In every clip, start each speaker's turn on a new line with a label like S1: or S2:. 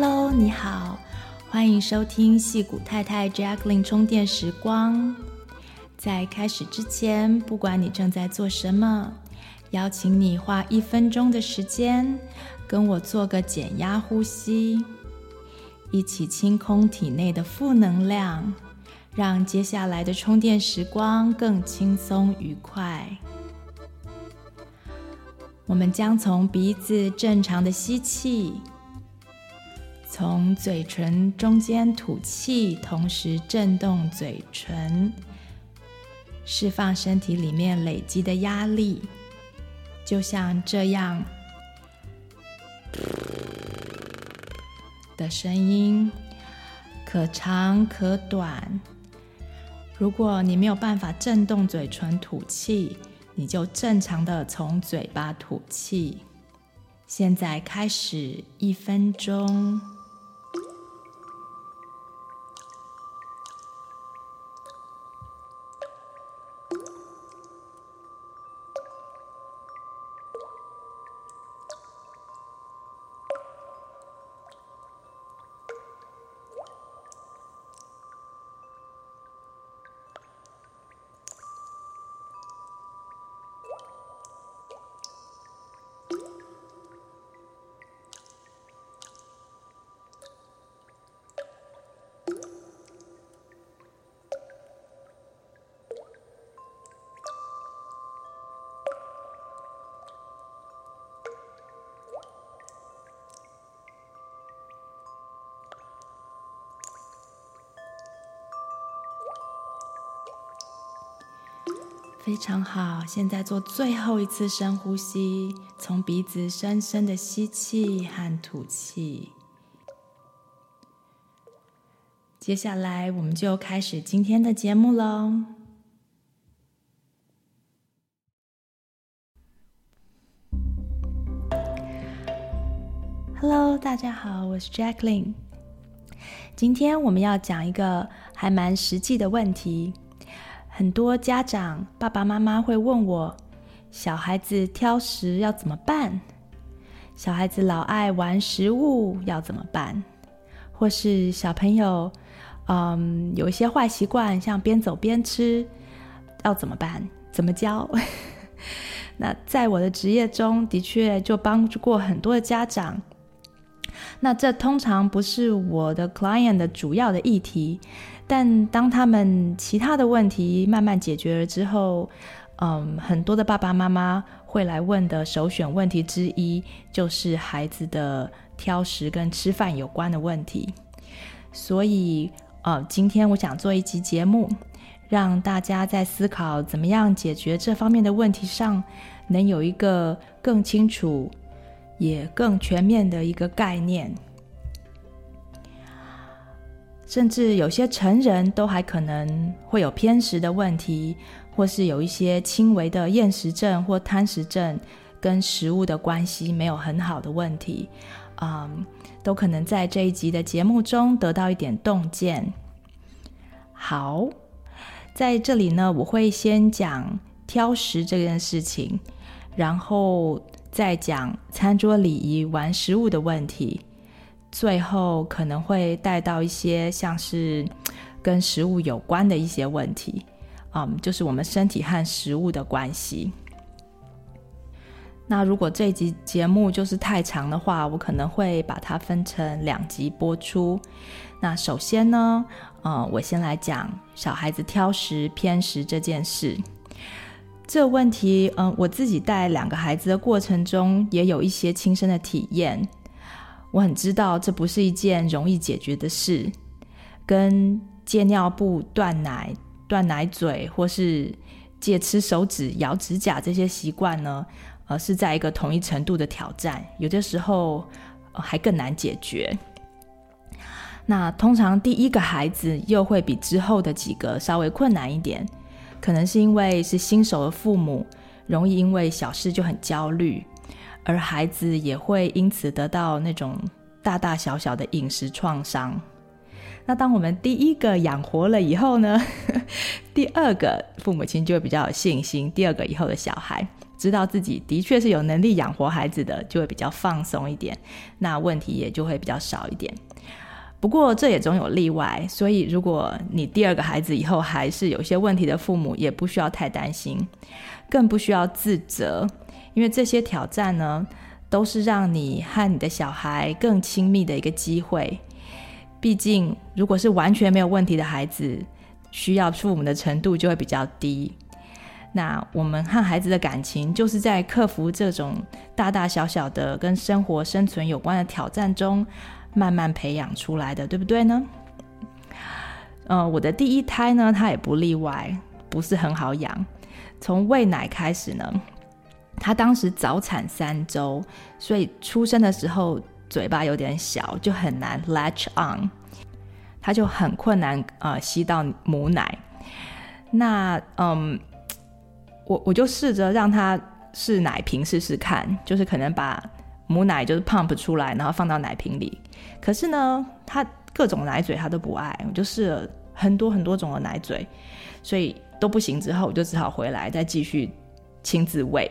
S1: Hello，你好，欢迎收听戏谷太太 Jacqueline 充电时光。在开始之前，不管你正在做什么，邀请你花一分钟的时间，跟我做个减压呼吸，一起清空体内的负能量，让接下来的充电时光更轻松愉快。我们将从鼻子正常的吸气。从嘴唇中间吐气，同时震动嘴唇，释放身体里面累积的压力，就像这样的声音，可长可短。如果你没有办法震动嘴唇吐气，你就正常的从嘴巴吐气。现在开始一分钟。常好，现在做最后一次深呼吸，从鼻子深深的吸气和吐气。接下来，我们就开始今天的节目喽。Hello，大家好，我是 Jacqueline。今天我们要讲一个还蛮实际的问题。很多家长爸爸妈妈会问我：小孩子挑食要怎么办？小孩子老爱玩食物要怎么办？或是小朋友，嗯，有一些坏习惯，像边走边吃，要怎么办？怎么教？那在我的职业中的确就帮助过很多的家长。那这通常不是我的 client 的主要的议题。但当他们其他的问题慢慢解决了之后，嗯，很多的爸爸妈妈会来问的首选问题之一，就是孩子的挑食跟吃饭有关的问题。所以，呃，今天我想做一集节目，让大家在思考怎么样解决这方面的问题上，能有一个更清楚也更全面的一个概念。甚至有些成人都还可能会有偏食的问题，或是有一些轻微的厌食症或贪食症，跟食物的关系没有很好的问题，嗯，都可能在这一集的节目中得到一点洞见。好，在这里呢，我会先讲挑食这件事情，然后再讲餐桌礼仪、玩食物的问题。最后可能会带到一些像是跟食物有关的一些问题，嗯，就是我们身体和食物的关系。那如果这集节目就是太长的话，我可能会把它分成两集播出。那首先呢，嗯，我先来讲小孩子挑食偏食这件事。这问题，嗯，我自己带两个孩子的过程中，也有一些亲身的体验。我很知道这不是一件容易解决的事，跟戒尿布、断奶、断奶嘴，或是戒吃手指、咬指甲这些习惯呢，呃，是在一个同一程度的挑战，有的时候，呃，还更难解决。那通常第一个孩子又会比之后的几个稍微困难一点，可能是因为是新手的父母，容易因为小事就很焦虑。而孩子也会因此得到那种大大小小的饮食创伤。那当我们第一个养活了以后呢，第二个父母亲就会比较有信心。第二个以后的小孩，知道自己的确是有能力养活孩子的，就会比较放松一点，那问题也就会比较少一点。不过这也总有例外，所以如果你第二个孩子以后还是有些问题的父母，也不需要太担心，更不需要自责，因为这些挑战呢，都是让你和你的小孩更亲密的一个机会。毕竟，如果是完全没有问题的孩子，需要父母的程度就会比较低。那我们和孩子的感情，就是在克服这种大大小小的跟生活生存有关的挑战中，慢慢培养出来的，对不对呢？呃，我的第一胎呢，他也不例外，不是很好养。从喂奶开始呢，他当时早产三周，所以出生的时候嘴巴有点小，就很难 latch on，他就很困难呃吸到母奶。那嗯。我我就试着让他试奶瓶试试看，就是可能把母奶就是 pump 出来，然后放到奶瓶里。可是呢，他各种奶嘴他都不爱，我就试了很多很多种的奶嘴，所以都不行。之后我就只好回来再继续亲自喂。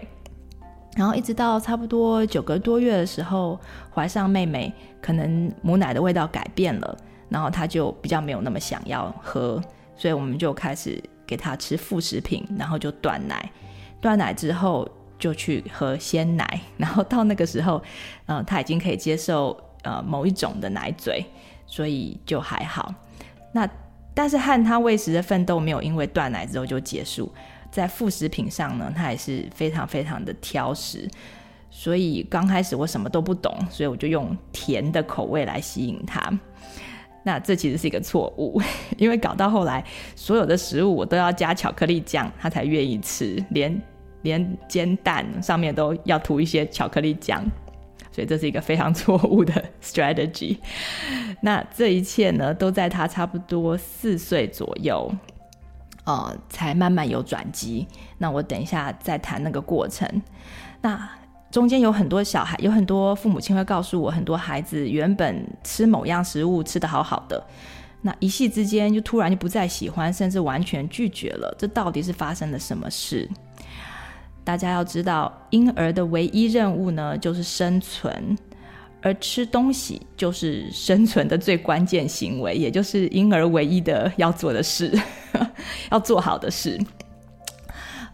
S1: 然后一直到差不多九个多月的时候，怀上妹妹，可能母奶的味道改变了，然后她就比较没有那么想要喝，所以我们就开始。给她吃副食品，然后就断奶，断奶之后就去喝鲜奶，然后到那个时候，呃，她已经可以接受呃某一种的奶嘴，所以就还好。那但是和她喂食的奋斗没有因为断奶之后就结束，在副食品上呢，他也是非常非常的挑食，所以刚开始我什么都不懂，所以我就用甜的口味来吸引他。那这其实是一个错误，因为搞到后来，所有的食物我都要加巧克力酱，他才愿意吃，连连煎蛋上面都要涂一些巧克力酱，所以这是一个非常错误的 strategy。那这一切呢，都在他差不多四岁左右，呃，才慢慢有转机。那我等一下再谈那个过程。那。中间有很多小孩，有很多父母亲会告诉我，很多孩子原本吃某样食物吃得好好的，那一夕之间就突然就不再喜欢，甚至完全拒绝了。这到底是发生了什么事？大家要知道，婴儿的唯一任务呢，就是生存，而吃东西就是生存的最关键行为，也就是婴儿唯一的要做的事，要做好的事。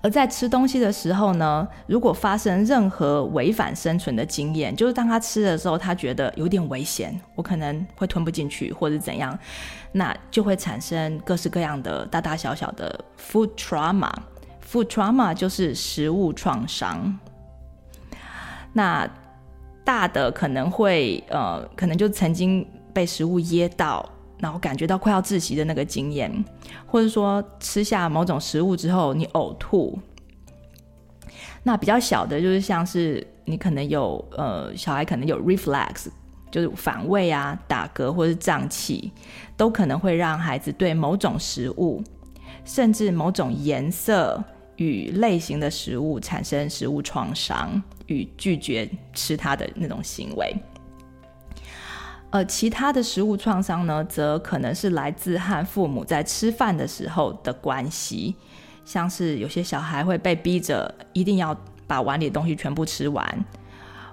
S1: 而在吃东西的时候呢，如果发生任何违反生存的经验，就是当他吃的时候，他觉得有点危险，我可能会吞不进去，或者怎样，那就会产生各式各样的大大小小的 food trauma。food trauma 就是食物创伤。那大的可能会呃，可能就曾经被食物噎到。然后感觉到快要窒息的那个经验，或者说吃下某种食物之后你呕吐，那比较小的，就是像是你可能有呃小孩可能有 reflex，就是反胃啊、打嗝或是胀气，都可能会让孩子对某种食物，甚至某种颜色与类型的食物产生食物创伤与拒绝吃它的那种行为。呃，其他的食物创伤呢，则可能是来自和父母在吃饭的时候的关系，像是有些小孩会被逼着一定要把碗里的东西全部吃完，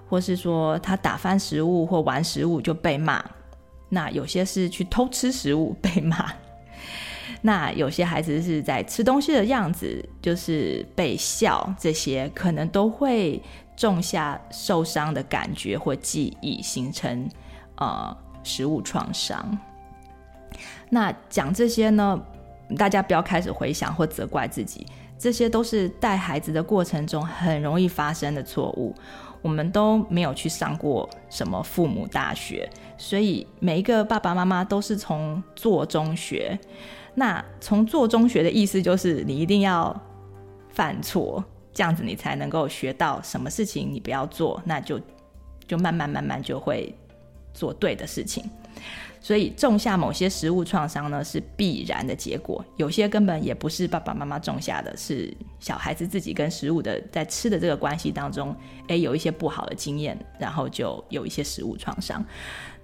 S1: 或是说他打翻食物或玩食物就被骂。那有些是去偷吃食物被骂，那有些孩子是在吃东西的样子就是被笑，这些可能都会种下受伤的感觉或记忆，形成。呃，食物创伤。那讲这些呢，大家不要开始回想或责怪自己，这些都是带孩子的过程中很容易发生的错误。我们都没有去上过什么父母大学，所以每一个爸爸妈妈都是从做中学。那从做中学的意思就是，你一定要犯错，这样子你才能够学到什么事情你不要做，那就就慢慢慢慢就会。做对的事情，所以种下某些食物创伤呢，是必然的结果。有些根本也不是爸爸妈妈种下的，是小孩子自己跟食物的在吃的这个关系当中，诶，有一些不好的经验，然后就有一些食物创伤。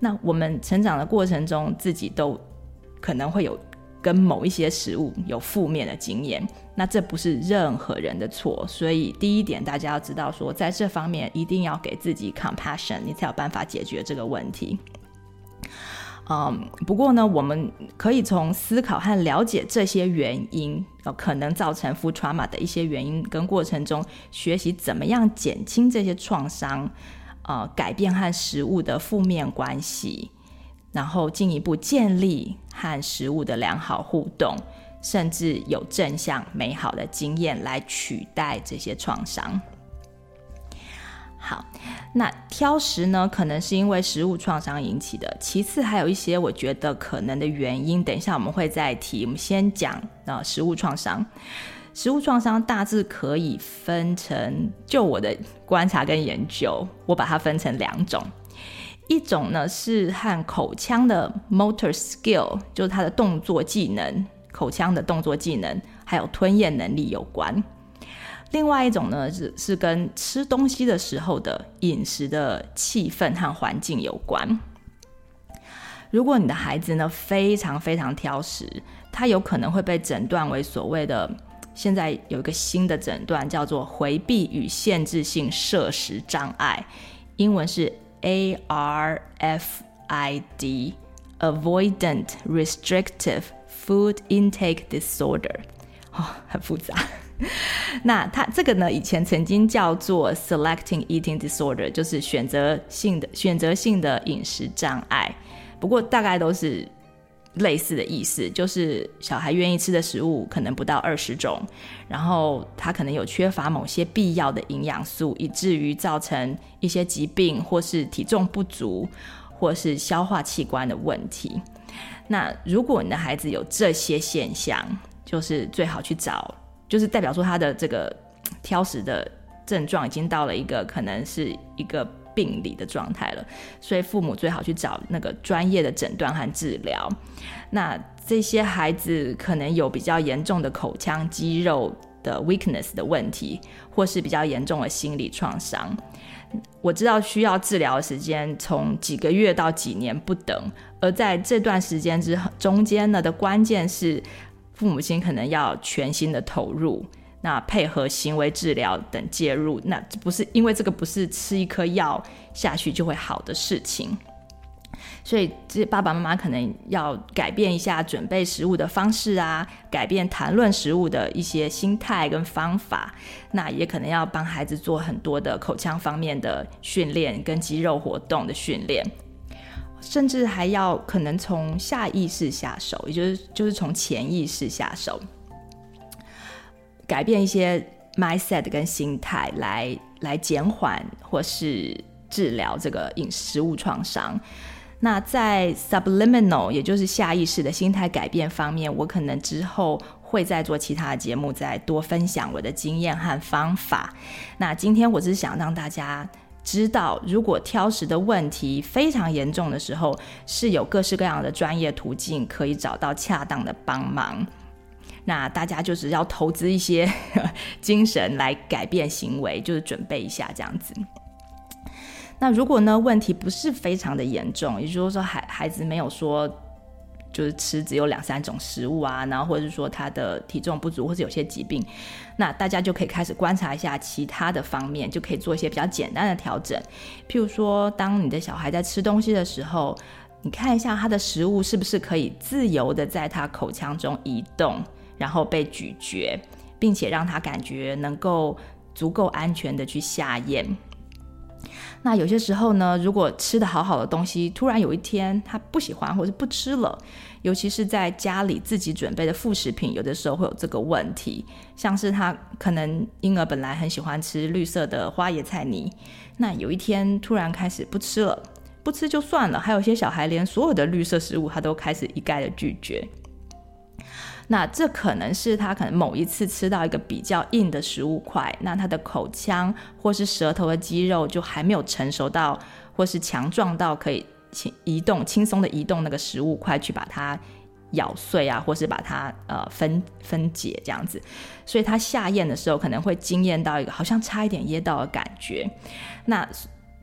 S1: 那我们成长的过程中，自己都可能会有跟某一些食物有负面的经验，那这不是任何人的错。所以第一点，大家要知道说，在这方面一定要给自己 compassion，你才有办法解决这个问题。嗯，不过呢，我们可以从思考和了解这些原因，呃，可能造成 food trauma 的一些原因跟过程中，学习怎么样减轻这些创伤，呃，改变和食物的负面关系，然后进一步建立和食物的良好互动，甚至有正向美好的经验来取代这些创伤。好，那挑食呢，可能是因为食物创伤引起的。其次，还有一些我觉得可能的原因，等一下我们会再提。我们先讲啊，食物创伤。食物创伤大致可以分成，就我的观察跟研究，我把它分成两种。一种呢是和口腔的 motor skill，就是它的动作技能，口腔的动作技能，还有吞咽能力有关。另外一种呢，是是跟吃东西的时候的饮食的气氛和环境有关。如果你的孩子呢非常非常挑食，他有可能会被诊断为所谓的，现在有一个新的诊断叫做回避与限制性摄食障碍，英文是 ARFID（Avoidant Restrictive Food Intake Disorder）。哦，很复杂。那它这个呢，以前曾经叫做 selecting eating disorder，就是选择性的选择性的饮食障碍。不过大概都是 类似的意思，就是小孩愿意吃的食物可能不到二十种，然后他可能有缺乏某些必要的营养素，以至于造成一些疾病，或是体重不足，或是消化器官的问题。那如果你的孩子有这些现象，就是最好去找。就是代表说他的这个挑食的症状已经到了一个可能是一个病理的状态了，所以父母最好去找那个专业的诊断和治疗。那这些孩子可能有比较严重的口腔肌肉的 weakness 的问题，或是比较严重的心理创伤。我知道需要治疗的时间从几个月到几年不等，而在这段时间之中间呢的关键是。父母亲可能要全心的投入，那配合行为治疗等介入，那不是因为这个不是吃一颗药下去就会好的事情，所以这爸爸妈妈可能要改变一下准备食物的方式啊，改变谈论食物的一些心态跟方法，那也可能要帮孩子做很多的口腔方面的训练跟肌肉活动的训练。甚至还要可能从下意识下手，也就是就是从潜意识下手，改变一些 mindset 跟心态来来减缓或是治疗这个饮食物创伤。那在 subliminal，也就是下意识的心态改变方面，我可能之后会再做其他的节目，再多分享我的经验和方法。那今天我只是想让大家。知道，如果挑食的问题非常严重的时候，是有各式各样的专业途径可以找到恰当的帮忙。那大家就是要投资一些 精神来改变行为，就是准备一下这样子。那如果呢，问题不是非常的严重，也就是说孩孩子没有说。就是吃只有两三种食物啊，然后或者是说他的体重不足，或者有些疾病，那大家就可以开始观察一下其他的方面，就可以做一些比较简单的调整。譬如说，当你的小孩在吃东西的时候，你看一下他的食物是不是可以自由的在他口腔中移动，然后被咀嚼，并且让他感觉能够足够安全的去下咽。那有些时候呢，如果吃得好好的东西，突然有一天他不喜欢或者不吃了，尤其是在家里自己准备的副食品，有的时候会有这个问题。像是他可能婴儿本来很喜欢吃绿色的花椰菜泥，那有一天突然开始不吃了，不吃就算了，还有些小孩连所有的绿色食物他都开始一概的拒绝。那这可能是他可能某一次吃到一个比较硬的食物块，那他的口腔或是舌头的肌肉就还没有成熟到，或是强壮到可以轻移动、轻松的移动那个食物块去把它咬碎啊，或是把它呃分分解这样子，所以他下咽的时候可能会惊艳到一个好像差一点噎到的感觉。那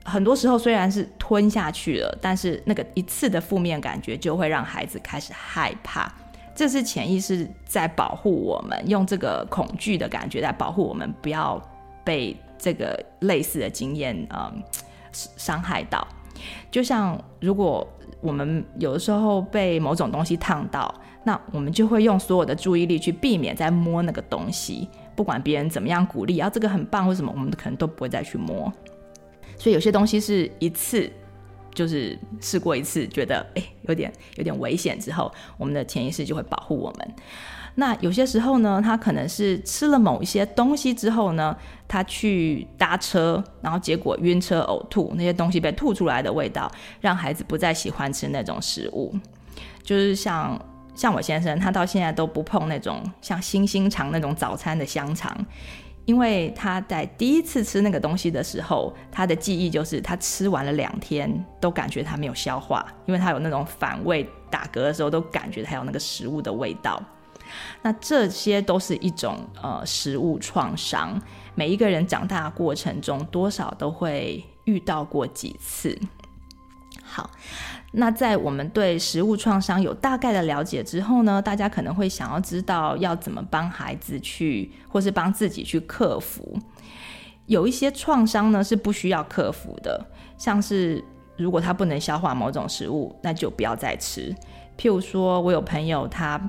S1: 很多时候虽然是吞下去了，但是那个一次的负面感觉就会让孩子开始害怕。这是潜意识在保护我们，用这个恐惧的感觉在保护我们，不要被这个类似的经验嗯伤害到。就像如果我们有的时候被某种东西烫到，那我们就会用所有的注意力去避免再摸那个东西，不管别人怎么样鼓励，啊这个很棒或什么，我们可能都不会再去摸。所以有些东西是一次。就是试过一次，觉得诶有点有点危险之后，我们的潜意识就会保护我们。那有些时候呢，他可能是吃了某一些东西之后呢，他去搭车，然后结果晕车呕吐，那些东西被吐出来的味道，让孩子不再喜欢吃那种食物。就是像像我先生，他到现在都不碰那种像星星肠那种早餐的香肠。因为他在第一次吃那个东西的时候，他的记忆就是他吃完了两天都感觉他没有消化，因为他有那种反胃打嗝的时候都感觉他有那个食物的味道。那这些都是一种呃食物创伤，每一个人长大过程中多少都会遇到过几次。好。那在我们对食物创伤有大概的了解之后呢，大家可能会想要知道要怎么帮孩子去，或是帮自己去克服。有一些创伤呢是不需要克服的，像是如果他不能消化某种食物，那就不要再吃。譬如说我有朋友他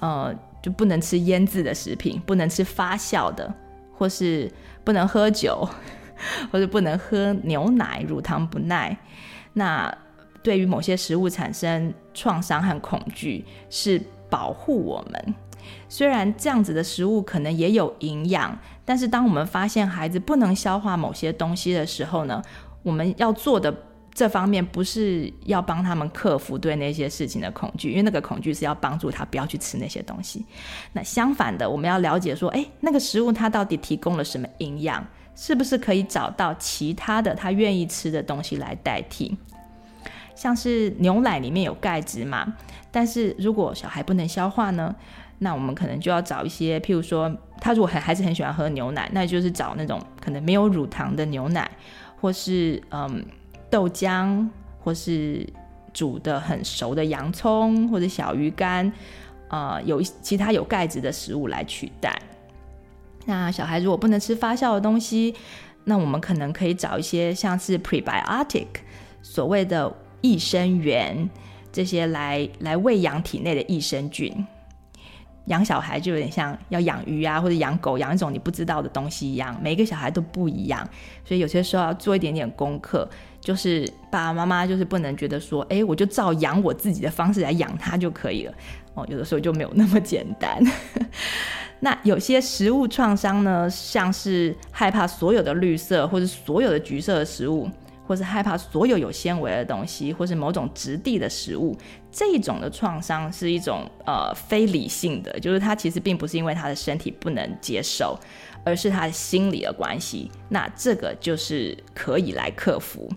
S1: 呃就不能吃腌制的食品，不能吃发酵的，或是不能喝酒，或是不能喝牛奶，乳糖不耐。那对于某些食物产生创伤和恐惧，是保护我们。虽然这样子的食物可能也有营养，但是当我们发现孩子不能消化某些东西的时候呢，我们要做的这方面不是要帮他们克服对那些事情的恐惧，因为那个恐惧是要帮助他不要去吃那些东西。那相反的，我们要了解说，诶，那个食物它到底提供了什么营养？是不是可以找到其他的他愿意吃的东西来代替？像是牛奶里面有钙质嘛，但是如果小孩不能消化呢，那我们可能就要找一些，譬如说他如果很还是很喜欢喝牛奶，那就是找那种可能没有乳糖的牛奶，或是嗯豆浆，或是煮得很熟的洋葱或者小鱼干，呃，有其他有钙质的食物来取代。那小孩如果不能吃发酵的东西，那我们可能可以找一些像是 prebiotic，所谓的。益生元这些来来喂养体内的益生菌，养小孩就有点像要养鱼啊，或者养狗，养一种你不知道的东西一样。每一个小孩都不一样，所以有些时候要做一点点功课。就是爸爸妈妈就是不能觉得说，哎，我就照养我自己的方式来养他就可以了。哦，有的时候就没有那么简单。那有些食物创伤呢，像是害怕所有的绿色或者所有的橘色的食物。或是害怕所有有纤维的东西，或是某种质地的食物，这一种的创伤是一种呃非理性的，就是他其实并不是因为他的身体不能接受，而是他的心理的关系。那这个就是可以来克服。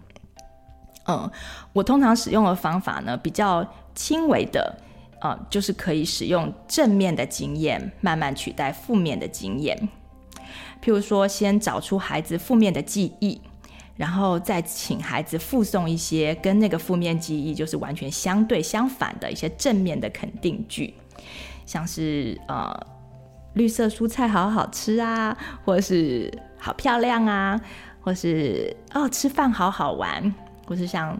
S1: 嗯，我通常使用的方法呢，比较轻微的，呃，就是可以使用正面的经验慢慢取代负面的经验。譬如说，先找出孩子负面的记忆。然后再请孩子附送一些跟那个负面记忆就是完全相对相反的一些正面的肯定句，像是呃绿色蔬菜好好吃啊，或是好漂亮啊，或是哦吃饭好好玩，或是像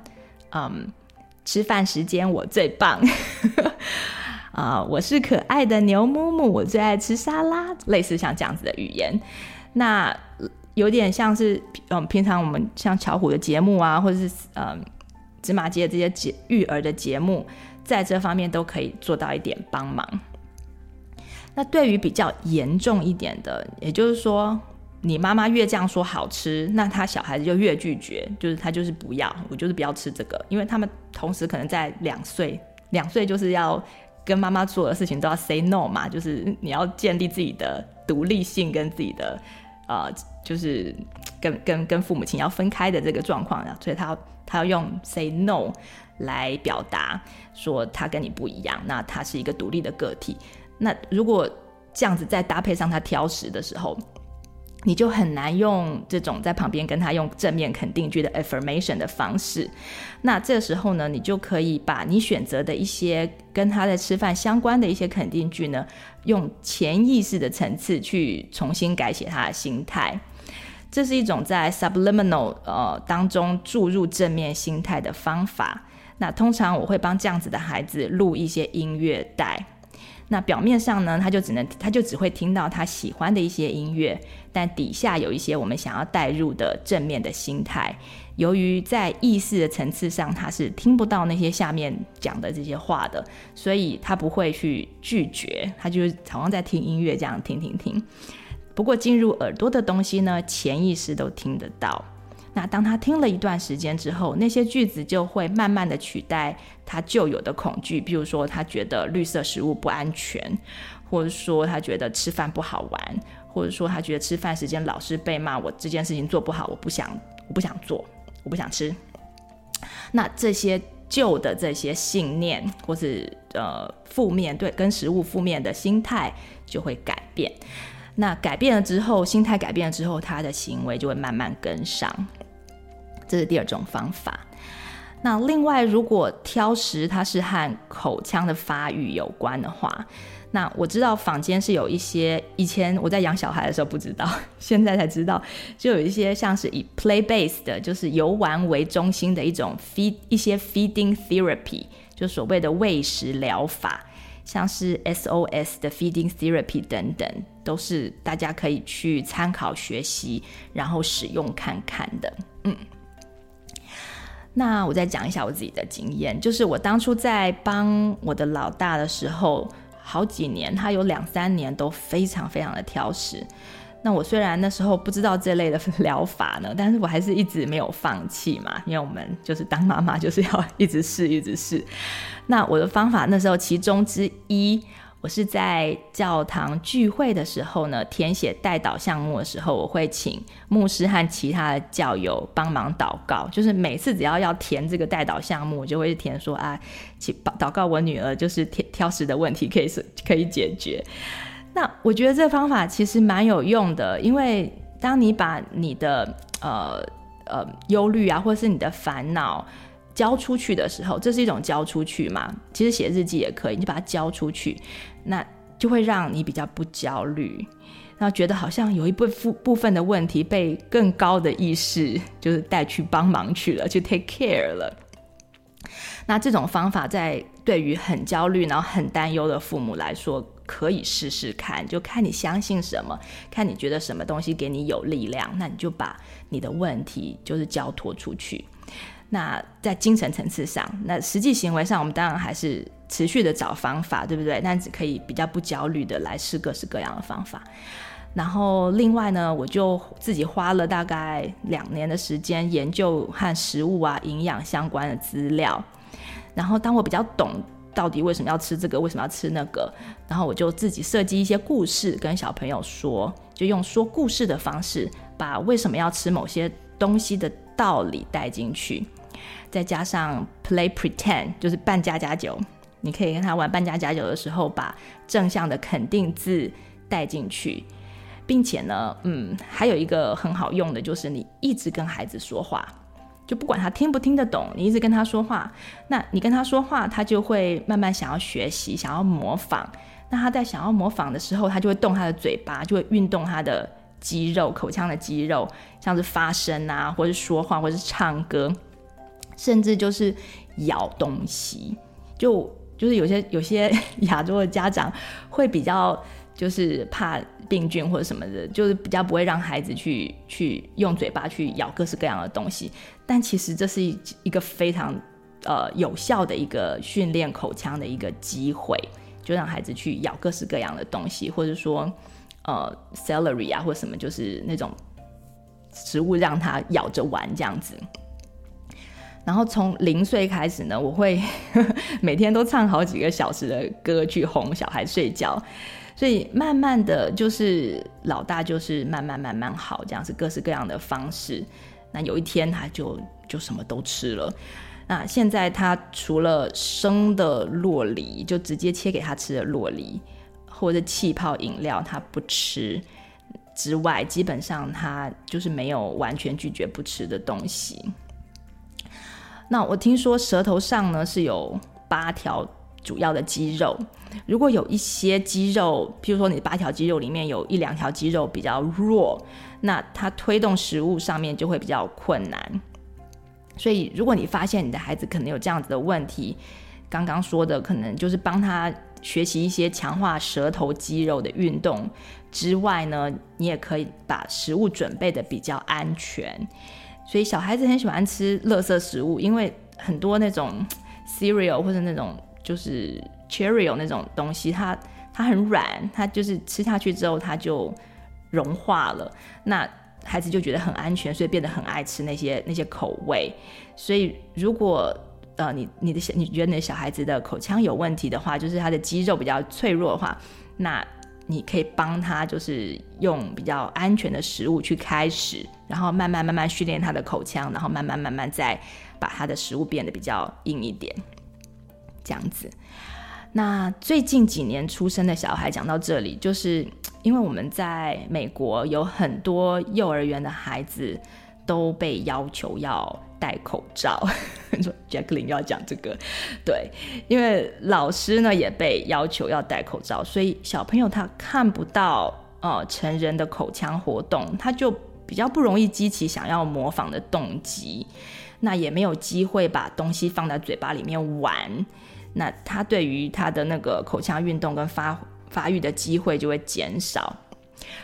S1: 嗯吃饭时间我最棒，啊、我是可爱的牛木木，我最爱吃沙拉，类似像这样子的语言，那。有点像是，嗯，平常我们像巧虎的节目啊，或者是嗯芝麻街这些节育儿的节目，在这方面都可以做到一点帮忙。那对于比较严重一点的，也就是说，你妈妈越这样说好吃，那他小孩子就越拒绝，就是他就是不要，我就是不要吃这个，因为他们同时可能在两岁，两岁就是要跟妈妈做的事情都要 say no 嘛，就是你要建立自己的独立性跟自己的。呃，就是跟跟跟父母亲要分开的这个状况，所以他他要用 say no 来表达说他跟你不一样，那他是一个独立的个体。那如果这样子再搭配上他挑食的时候，你就很难用这种在旁边跟他用正面肯定句的 affirmation 的方式。那这时候呢，你就可以把你选择的一些跟他在吃饭相关的一些肯定句呢，用潜意识的层次去重新改写他的心态。这是一种在 subliminal 呃当中注入正面心态的方法。那通常我会帮这样子的孩子录一些音乐带。那表面上呢，他就只能，他就只会听到他喜欢的一些音乐，但底下有一些我们想要带入的正面的心态。由于在意识的层次上，他是听不到那些下面讲的这些话的，所以他不会去拒绝，他就是好像在听音乐这样听听听。不过进入耳朵的东西呢，潜意识都听得到。那当他听了一段时间之后，那些句子就会慢慢的取代他旧有的恐惧，比如说他觉得绿色食物不安全，或者说他觉得吃饭不好玩，或者说他觉得吃饭时间老是被骂，我这件事情做不好，我不想，我不想做，我不想吃。那这些旧的这些信念，或是呃负面对跟食物负面的心态就会改变。那改变了之后，心态改变了之后，他的行为就会慢慢跟上。这是第二种方法。那另外，如果挑食它是和口腔的发育有关的话，那我知道坊间是有一些，以前我在养小孩的时候不知道，现在才知道，就有一些像是以 play based 的，就是游玩为中心的一种 feed 一些 feeding therapy，就所谓的喂食疗法。像是 SOS 的 Feeding Therapy 等等，都是大家可以去参考学习，然后使用看看的。嗯，那我再讲一下我自己的经验，就是我当初在帮我的老大的时候，好几年，他有两三年都非常非常的挑食。那我虽然那时候不知道这类的 疗法呢，但是我还是一直没有放弃嘛，因为我们就是当妈妈就是要一直试，一直试。那我的方法那时候其中之一，我是在教堂聚会的时候呢，填写代祷项目的时候，我会请牧师和其他的教友帮忙祷告，就是每次只要要填这个代祷项目，我就会填说啊，请祷告我女儿就是挑挑食的问题可以是可以解决。那我觉得这方法其实蛮有用的，因为当你把你的呃呃忧虑啊，或者是你的烦恼交出去的时候，这是一种交出去嘛。其实写日记也可以，你就把它交出去，那就会让你比较不焦虑，然后觉得好像有一部分部分的问题被更高的意识就是带去帮忙去了，去 take care 了。那这种方法在对于很焦虑然后很担忧的父母来说，可以试试看，就看你相信什么，看你觉得什么东西给你有力量，那你就把你的问题就是交托出去。那在精神层次上，那实际行为上，我们当然还是持续的找方法，对不对？但只可以比较不焦虑的来试各式各样的方法。然后另外呢，我就自己花了大概两年的时间研究和食物啊、营养相关的资料。然后当我比较懂。到底为什么要吃这个？为什么要吃那个？然后我就自己设计一些故事跟小朋友说，就用说故事的方式，把为什么要吃某些东西的道理带进去，再加上 play pretend，就是扮家家酒。你可以跟他玩扮家家酒的时候，把正向的肯定字带进去，并且呢，嗯，还有一个很好用的就是你一直跟孩子说话。就不管他听不听得懂，你一直跟他说话，那你跟他说话，他就会慢慢想要学习，想要模仿。那他在想要模仿的时候，他就会动他的嘴巴，就会运动他的肌肉，口腔的肌肉，像是发声啊，或是说话，或是唱歌，甚至就是咬东西。就就是有些有些 亚洲的家长会比较。就是怕病菌或者什么的，就是比较不会让孩子去去用嘴巴去咬各式各样的东西。但其实这是一一个非常呃有效的一个训练口腔的一个机会，就让孩子去咬各式各样的东西，或者说呃 celery 啊或什么，就是那种食物让他咬着玩这样子。然后从零岁开始呢，我会 每天都唱好几个小时的歌去哄小孩睡觉。所以慢慢的就是老大就是慢慢慢慢好，这样是各式各样的方式。那有一天他就就什么都吃了。那现在他除了生的酪梨，就直接切给他吃的酪梨，或者气泡饮料他不吃。之外，基本上他就是没有完全拒绝不吃的东西。那我听说舌头上呢是有八条主要的肌肉，如果有一些肌肉，譬如说你八条肌肉里面有一两条肌肉比较弱，那它推动食物上面就会比较困难。所以如果你发现你的孩子可能有这样子的问题，刚刚说的可能就是帮他学习一些强化舌头肌肉的运动之外呢，你也可以把食物准备得比较安全。所以小孩子很喜欢吃垃圾食物，因为很多那种 cereal 或者那种就是 Cheerio 那种东西，它它很软，它就是吃下去之后它就融化了。那孩子就觉得很安全，所以变得很爱吃那些那些口味。所以如果呃你你的小你觉得你的小孩子的口腔有问题的话，就是他的肌肉比较脆弱的话，那你可以帮他就是用比较安全的食物去开始，然后慢慢慢慢训练他的口腔，然后慢慢慢慢再把他的食物变得比较硬一点，这样子。那最近几年出生的小孩，讲到这里，就是因为我们在美国有很多幼儿园的孩子都被要求要戴口罩。说 Jacqueline 要讲这个，对，因为老师呢也被要求要戴口罩，所以小朋友他看不到呃成人的口腔活动，他就比较不容易激起想要模仿的动机，那也没有机会把东西放在嘴巴里面玩，那他对于他的那个口腔运动跟发发育的机会就会减少。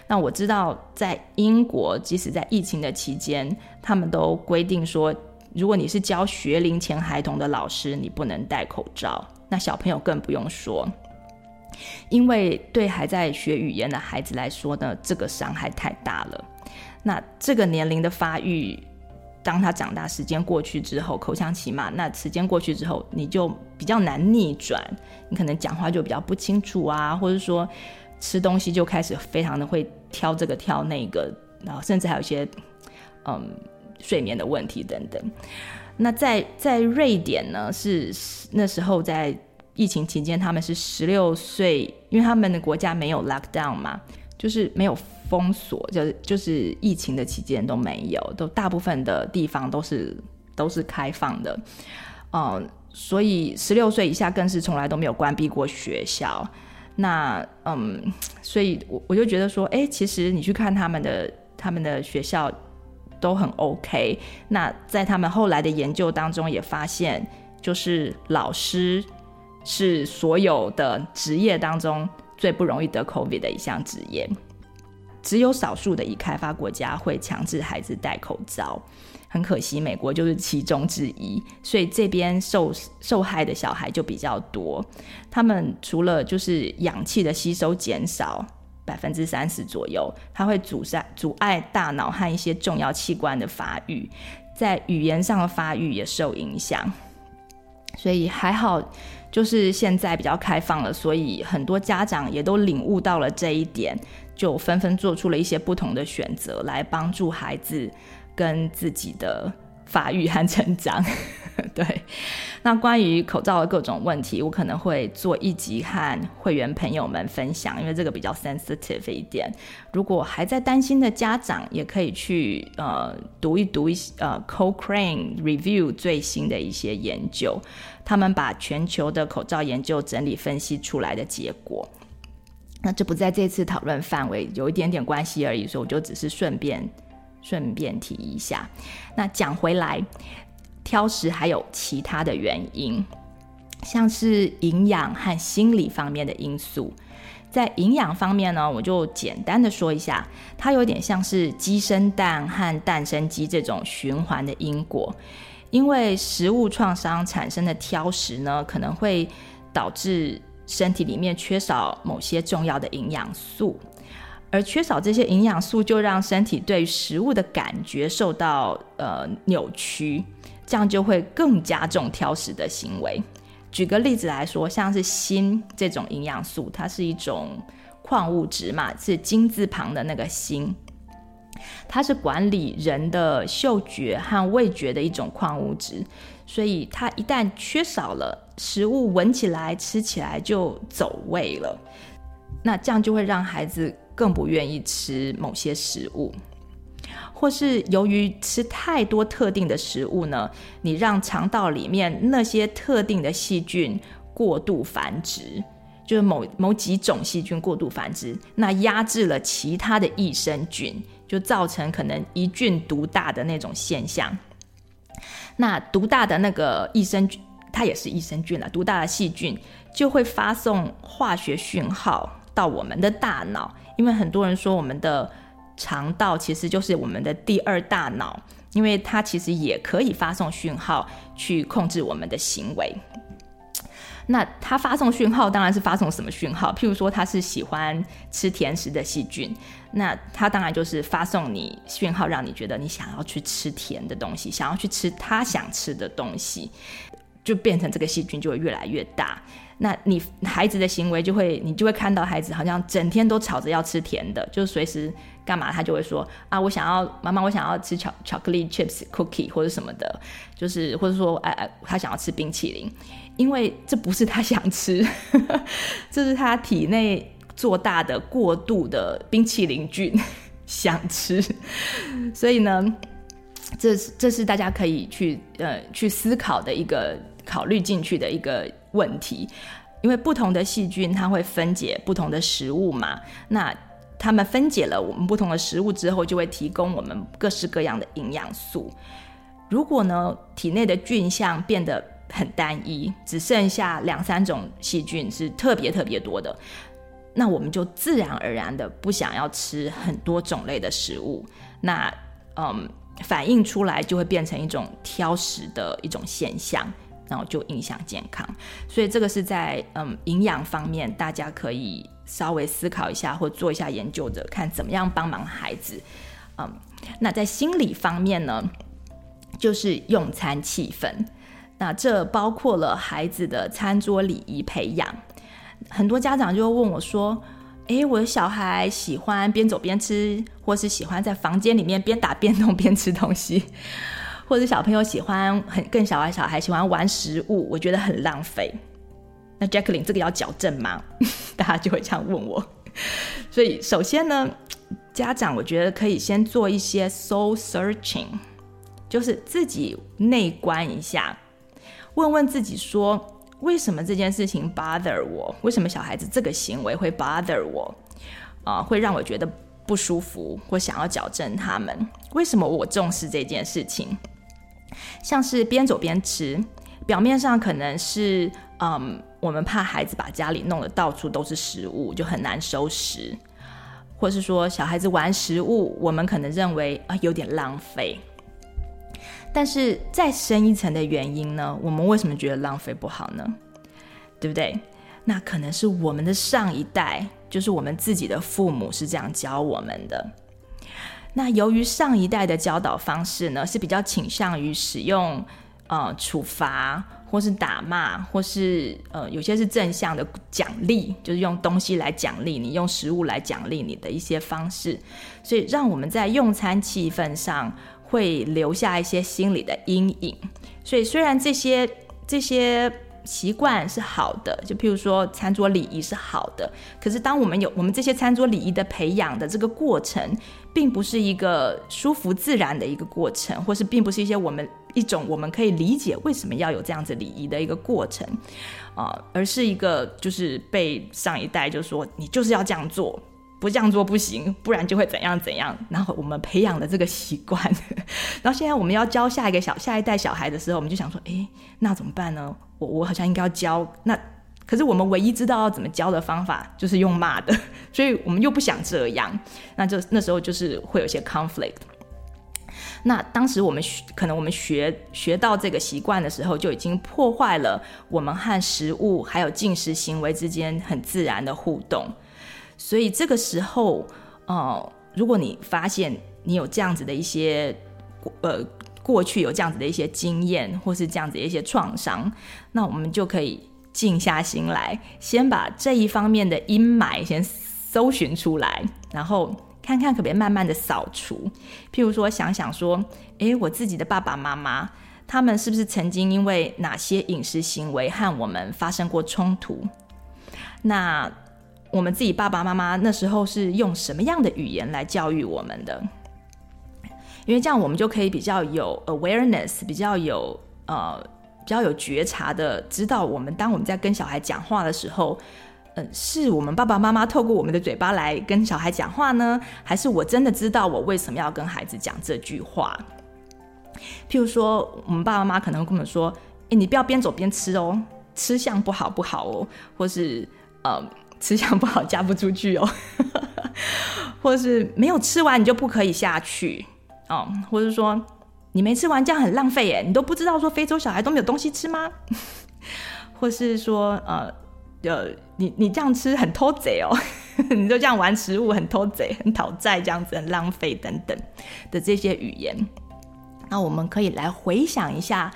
S1: 那我知道在英国，即使在疫情的期间，他们都规定说。如果你是教学龄前孩童的老师，你不能戴口罩。那小朋友更不用说，因为对还在学语言的孩子来说呢，这个伤害太大了。那这个年龄的发育，当他长大时间过去之后，口腔期嘛，那时间过去之后，你就比较难逆转。你可能讲话就比较不清楚啊，或者说吃东西就开始非常的会挑这个挑那个，然后甚至还有一些嗯。睡眠的问题等等。那在在瑞典呢，是那时候在疫情期间，他们是十六岁，因为他们的国家没有 lockdown 嘛，就是没有封锁，就就是疫情的期间都没有，都大部分的地方都是都是开放的，嗯，所以十六岁以下更是从来都没有关闭过学校。那嗯，所以我我就觉得说，哎，其实你去看他们的他们的学校。都很 OK。那在他们后来的研究当中也发现，就是老师是所有的职业当中最不容易得 COVID 的一项职业。只有少数的已开发国家会强制孩子戴口罩。很可惜，美国就是其中之一。所以这边受受害的小孩就比较多。他们除了就是氧气的吸收减少。百分之三十左右，它会阻塞、阻碍大脑和一些重要器官的发育，在语言上的发育也受影响。所以还好，就是现在比较开放了，所以很多家长也都领悟到了这一点，就纷纷做出了一些不同的选择，来帮助孩子跟自己的发育和成长。对，那关于口罩的各种问题，我可能会做一集和会员朋友们分享，因为这个比较 sensitive 一点。如果还在担心的家长，也可以去呃读一读一呃 Cochrane Review 最新的一些研究，他们把全球的口罩研究整理分析出来的结果。那这不在这次讨论范围，有一点点关系而已，所以我就只是顺便顺便提一下。那讲回来。挑食还有其他的原因，像是营养和心理方面的因素。在营养方面呢，我就简单的说一下，它有点像是鸡生蛋和蛋生鸡这种循环的因果。因为食物创伤产生的挑食呢，可能会导致身体里面缺少某些重要的营养素，而缺少这些营养素，就让身体对食物的感觉受到呃扭曲。这样就会更加重挑食的行为。举个例子来说，像是锌这种营养素，它是一种矿物质嘛，是金字旁的那个锌，它是管理人的嗅觉和味觉的一种矿物质。所以它一旦缺少了，食物闻起来、吃起来就走味了。那这样就会让孩子更不愿意吃某些食物，或是由于吃太多特定的食物呢，你让肠道里面那些特定的细菌过度繁殖，就是某某几种细菌过度繁殖，那压制了其他的益生菌，就造成可能一菌独大的那种现象。那独大的那个益生菌，它也是益生菌了，独大的细菌就会发送化学讯号到我们的大脑，因为很多人说我们的肠道其实就是我们的第二大脑，因为它其实也可以发送讯号去控制我们的行为。那它发送讯号当然是发送什么讯号？譬如说它是喜欢吃甜食的细菌，那它当然就是发送你讯号，让你觉得你想要去吃甜的东西，想要去吃它想吃的东西，就变成这个细菌就会越来越大。那你孩子的行为就会，你就会看到孩子好像整天都吵着要吃甜的，就随时干嘛他就会说啊，我想要妈妈，我想要吃巧巧克力 chips cookie 或者什么的，就是或者说哎哎，他想要吃冰淇淋。因为这不是他想吃，这是他体内做大的过度的冰淇淋菌想吃，所以呢，这是这是大家可以去呃去思考的一个考虑进去的一个问题，因为不同的细菌它会分解不同的食物嘛，那它们分解了我们不同的食物之后，就会提供我们各式各样的营养素。如果呢，体内的菌相变得很单一，只剩下两三种细菌是特别特别多的，那我们就自然而然的不想要吃很多种类的食物，那嗯，反映出来就会变成一种挑食的一种现象，然后就影响健康。所以这个是在嗯营养方面，大家可以稍微思考一下，或做一下研究的，看怎么样帮忙孩子。嗯，那在心理方面呢，就是用餐气氛。那这包括了孩子的餐桌礼仪培养，很多家长就会问我说：“诶，我的小孩喜欢边走边吃，或是喜欢在房间里面边打边动边吃东西，或者小朋友喜欢很更小的小孩喜欢玩食物，我觉得很浪费。”那 Jacqueline 这个要矫正吗？大家就会这样问我。所以首先呢，家长我觉得可以先做一些 soul searching，就是自己内观一下。问问自己说，为什么这件事情 bother 我？为什么小孩子这个行为会 bother 我？啊、会让我觉得不舒服，或想要矫正他们？为什么我重视这件事情？像是边走边吃，表面上可能是，嗯，我们怕孩子把家里弄得到处都是食物，就很难收拾，或是说小孩子玩食物，我们可能认为啊、有点浪费。但是再深一层的原因呢？我们为什么觉得浪费不好呢？对不对？那可能是我们的上一代，就是我们自己的父母是这样教我们的。那由于上一代的教导方式呢，是比较倾向于使用呃处罚，或是打骂，或是呃有些是正向的奖励，就是用东西来奖励你，用食物来奖励你的一些方式，所以让我们在用餐气氛上。会留下一些心理的阴影，所以虽然这些这些习惯是好的，就譬如说餐桌礼仪是好的，可是当我们有我们这些餐桌礼仪的培养的这个过程，并不是一个舒服自然的一个过程，或是并不是一些我们一种我们可以理解为什么要有这样子礼仪的一个过程啊，而是一个就是被上一代就说你就是要这样做。不这样做不行，不然就会怎样怎样。然后我们培养了这个习惯，然后现在我们要教下一个小下一代小孩的时候，我们就想说，诶，那怎么办呢？我我好像应该要教，那可是我们唯一知道要怎么教的方法就是用骂的，所以我们又不想这样，那就那时候就是会有些 conflict。那当时我们可能我们学学到这个习惯的时候，就已经破坏了我们和食物还有进食行为之间很自然的互动。所以这个时候，呃，如果你发现你有这样子的一些，呃，过去有这样子的一些经验，或是这样子的一些创伤，那我们就可以静下心来，先把这一方面的阴霾先搜寻出来，然后看看可不可以慢慢的扫除。譬如说，想想说，诶，我自己的爸爸妈妈，他们是不是曾经因为哪些饮食行为和我们发生过冲突？那我们自己爸爸妈妈那时候是用什么样的语言来教育我们的？因为这样我们就可以比较有 awareness，比较有呃比较有觉察的知道，我们当我们在跟小孩讲话的时候，嗯、是我们爸爸妈妈透过我们的嘴巴来跟小孩讲话呢，还是我真的知道我为什么要跟孩子讲这句话？譬如说，我们爸爸妈妈可能会跟我们说：“哎，你不要边走边吃哦，吃相不好不好哦，或是呃。”吃相不好嫁不出去哦，或者是没有吃完你就不可以下去哦，或者说你没吃完这样很浪费耶，你都不知道说非洲小孩都没有东西吃吗？或是说呃呃你你这样吃很偷贼哦，你就这样玩食物很偷贼很讨债这样子很浪费等等的这些语言，那我们可以来回想一下。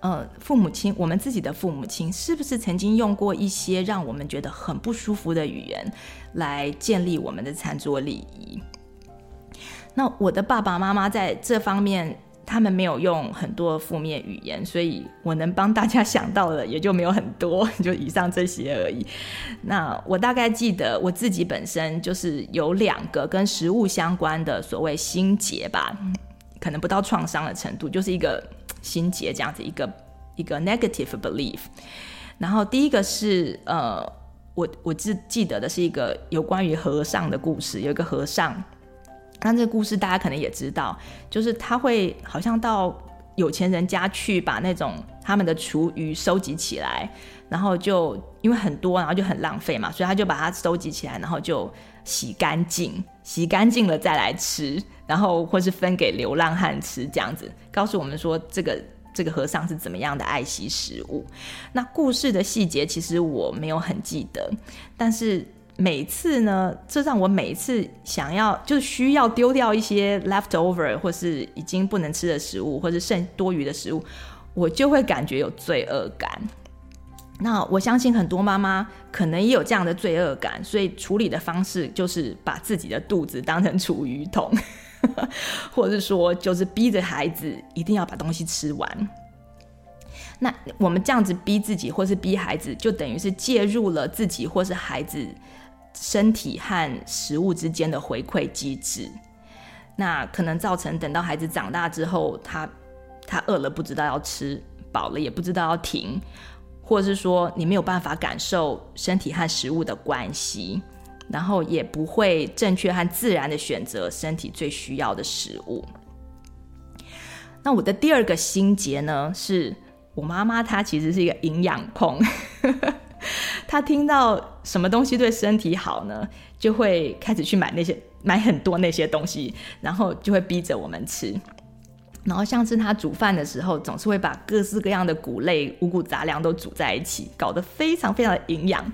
S1: 呃，父母亲，我们自己的父母亲，是不是曾经用过一些让我们觉得很不舒服的语言来建立我们的餐桌礼仪？那我的爸爸妈妈在这方面，他们没有用很多负面语言，所以我能帮大家想到的也就没有很多，就以上这些而已。那我大概记得我自己本身就是有两个跟食物相关的所谓心结吧，可能不到创伤的程度，就是一个。心结这样子一个一个 negative belief，然后第一个是呃，我我记记得的是一个有关于和尚的故事，有一个和尚，那这个故事大家可能也知道，就是他会好像到有钱人家去把那种他们的厨余收集起来，然后就因为很多，然后就很浪费嘛，所以他就把它收集起来，然后就洗干净，洗干净了再来吃。然后或是分给流浪汉吃，这样子告诉我们说，这个这个和尚是怎么样的爱惜食物。那故事的细节其实我没有很记得，但是每次呢，这让我每次想要就是需要丢掉一些 leftover 或是已经不能吃的食物，或是剩多余的食物，我就会感觉有罪恶感。那我相信很多妈妈可能也有这样的罪恶感，所以处理的方式就是把自己的肚子当成储余桶。或者是说，就是逼着孩子一定要把东西吃完。那我们这样子逼自己，或是逼孩子，就等于是介入了自己或是孩子身体和食物之间的回馈机制。那可能造成等到孩子长大之后，他他饿了不知道要吃，饱了也不知道要停，或者是说你没有办法感受身体和食物的关系。然后也不会正确和自然的选择身体最需要的食物。那我的第二个心结呢，是我妈妈，她其实是一个营养控。她听到什么东西对身体好呢，就会开始去买那些，买很多那些东西，然后就会逼着我们吃。然后像是她煮饭的时候，总是会把各式各样的谷类、五谷杂粮都煮在一起，搞得非常非常的营养。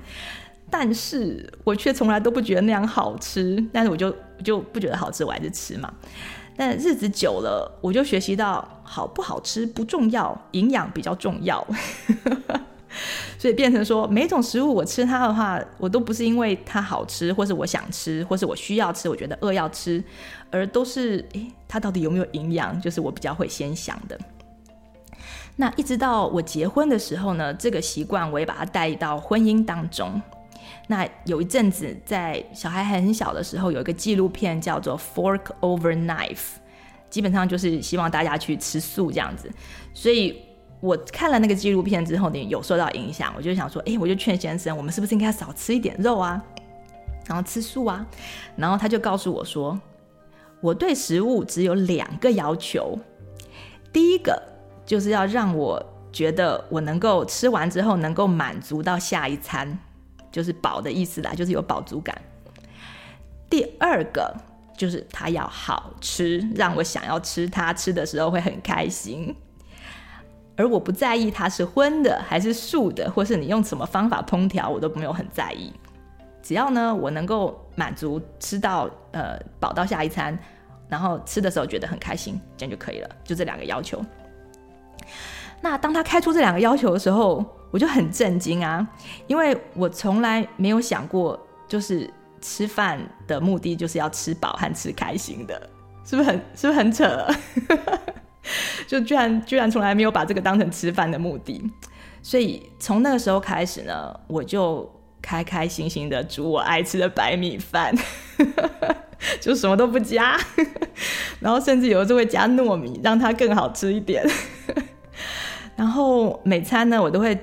S1: 但是我却从来都不觉得那样好吃，但是我就就不觉得好吃，我还是吃嘛。但日子久了，我就学习到好不好吃不重要，营养比较重要。所以变成说，每一种食物我吃它的话，我都不是因为它好吃，或是我想吃，或是我需要吃，我觉得饿要吃，而都是诶，它到底有没有营养，就是我比较会先想的。那一直到我结婚的时候呢，这个习惯我也把它带到婚姻当中。那有一阵子，在小孩很小的时候，有一个纪录片叫做《Fork Over Knife》，基本上就是希望大家去吃素这样子。所以我看了那个纪录片之后呢，有受到影响，我就想说，哎，我就劝先生，我们是不是应该少吃一点肉啊，然后吃素啊？然后他就告诉我说，我对食物只有两个要求，第一个就是要让我觉得我能够吃完之后能够满足到下一餐。就是饱的意思啦，就是有饱足感。第二个就是它要好吃，让我想要吃它，吃的时候会很开心。而我不在意它是荤的还是素的，或是你用什么方法烹调，我都没有很在意。只要呢，我能够满足吃到呃饱到下一餐，然后吃的时候觉得很开心，这样就可以了。就这两个要求。那当他开出这两个要求的时候，我就很震惊啊，因为我从来没有想过，就是吃饭的目的就是要吃饱和吃开心的，是不是很是不是很扯？就居然居然从来没有把这个当成吃饭的目的，所以从那个时候开始呢，我就开开心心的煮我爱吃的白米饭，就什么都不加，然后甚至有时候会加糯米，让它更好吃一点。然后每餐呢，我都会，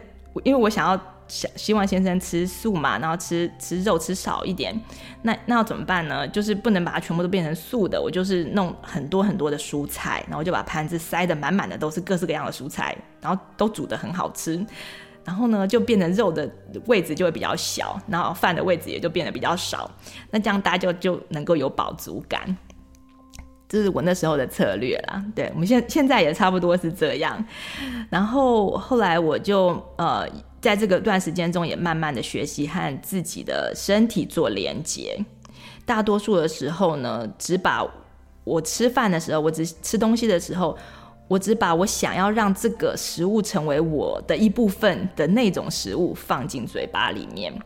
S1: 因为我想要。想希望先生吃素嘛，然后吃吃肉吃少一点，那那要怎么办呢？就是不能把它全部都变成素的，我就是弄很多很多的蔬菜，然后就把盘子塞得满满的都是各式各样的蔬菜，然后都煮得很好吃，然后呢就变成肉的位置就会比较小，然后饭的位置也就变得比较少，那这样大家就就能够有饱足感，这是我那时候的策略啦。对，我们现现在也差不多是这样，然后后来我就呃。在这个段时间中，也慢慢的学习和自己的身体做连接。大多数的时候呢，只把我吃饭的时候，我只吃东西的时候，我只把我想要让这个食物成为我的一部分的那种食物放进嘴巴里面，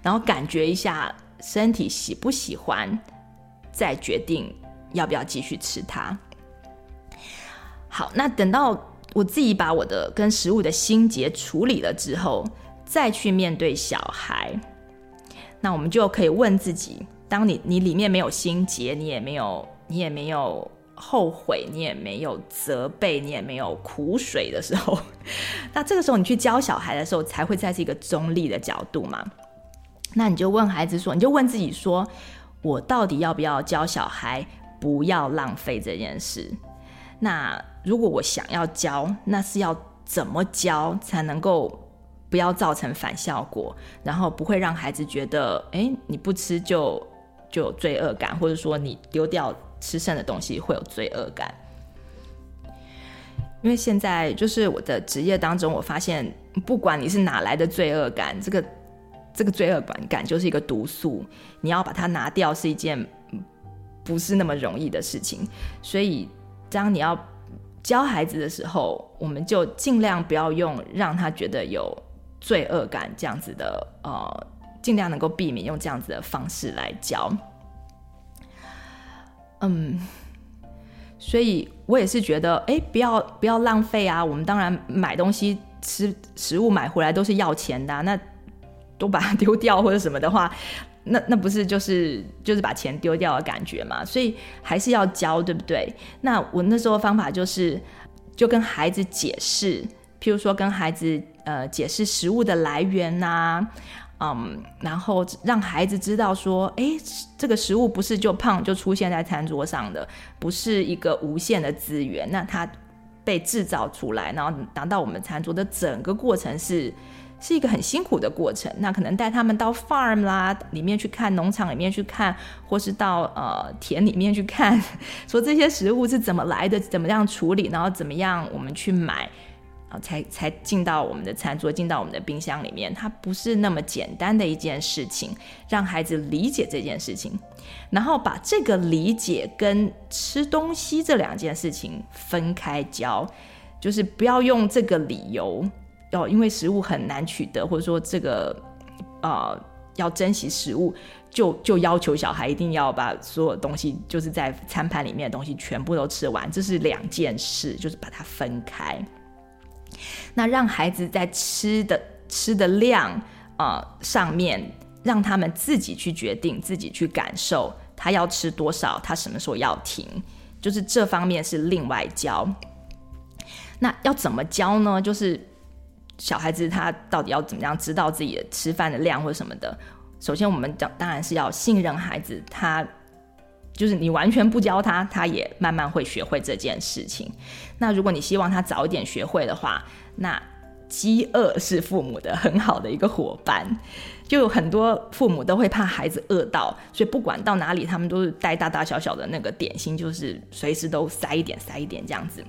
S1: 然后感觉一下身体喜不喜欢，再决定要不要继续吃它。好，那等到。我自己把我的跟食物的心结处理了之后，再去面对小孩，那我们就可以问自己：当你你里面没有心结，你也没有你也没有后悔，你也没有责备，你也没有苦水的时候，那这个时候你去教小孩的时候，才会在这个中立的角度嘛？那你就问孩子说：你就问自己说，我到底要不要教小孩不要浪费这件事？那如果我想要教，那是要怎么教才能够不要造成反效果，然后不会让孩子觉得，哎，你不吃就就有罪恶感，或者说你丢掉吃剩的东西会有罪恶感。因为现在就是我的职业当中，我发现不管你是哪来的罪恶感，这个这个罪恶感感就是一个毒素，你要把它拿掉是一件不是那么容易的事情，所以。当你要教孩子的时候，我们就尽量不要用让他觉得有罪恶感这样子的，呃，尽量能够避免用这样子的方式来教。嗯，所以我也是觉得，哎，不要不要浪费啊！我们当然买东西吃食物买回来都是要钱的，那都把它丢掉或者什么的话。那那不是就是就是把钱丢掉的感觉嘛？所以还是要教，对不对？那我那时候方法就是，就跟孩子解释，譬如说跟孩子呃解释食物的来源呐、嗯，然后让孩子知道说，哎，这个食物不是就胖就出现在餐桌上的，不是一个无限的资源，那它被制造出来，然后拿到我们餐桌的整个过程是。是一个很辛苦的过程，那可能带他们到 farm 啦里面去看，农场里面去看，或是到呃田里面去看，说这些食物是怎么来的，怎么样处理，然后怎么样我们去买，啊，才才进到我们的餐桌，进到我们的冰箱里面，它不是那么简单的一件事情，让孩子理解这件事情，然后把这个理解跟吃东西这两件事情分开教，就是不要用这个理由。要因为食物很难取得，或者说这个，呃，要珍惜食物，就就要求小孩一定要把所有东西，就是在餐盘里面的东西全部都吃完，这是两件事，就是把它分开。那让孩子在吃的吃的量，呃，上面，让他们自己去决定，自己去感受，他要吃多少，他什么时候要停，就是这方面是另外教。那要怎么教呢？就是。小孩子他到底要怎么样知道自己的吃饭的量或什么的？首先，我们讲当然是要信任孩子，他就是你完全不教他，他也慢慢会学会这件事情。那如果你希望他早一点学会的话，那饥饿是父母的很好的一个伙伴。就有很多父母都会怕孩子饿到，所以不管到哪里，他们都是带大大小小的那个点心，就是随时都塞一点塞一点这样子。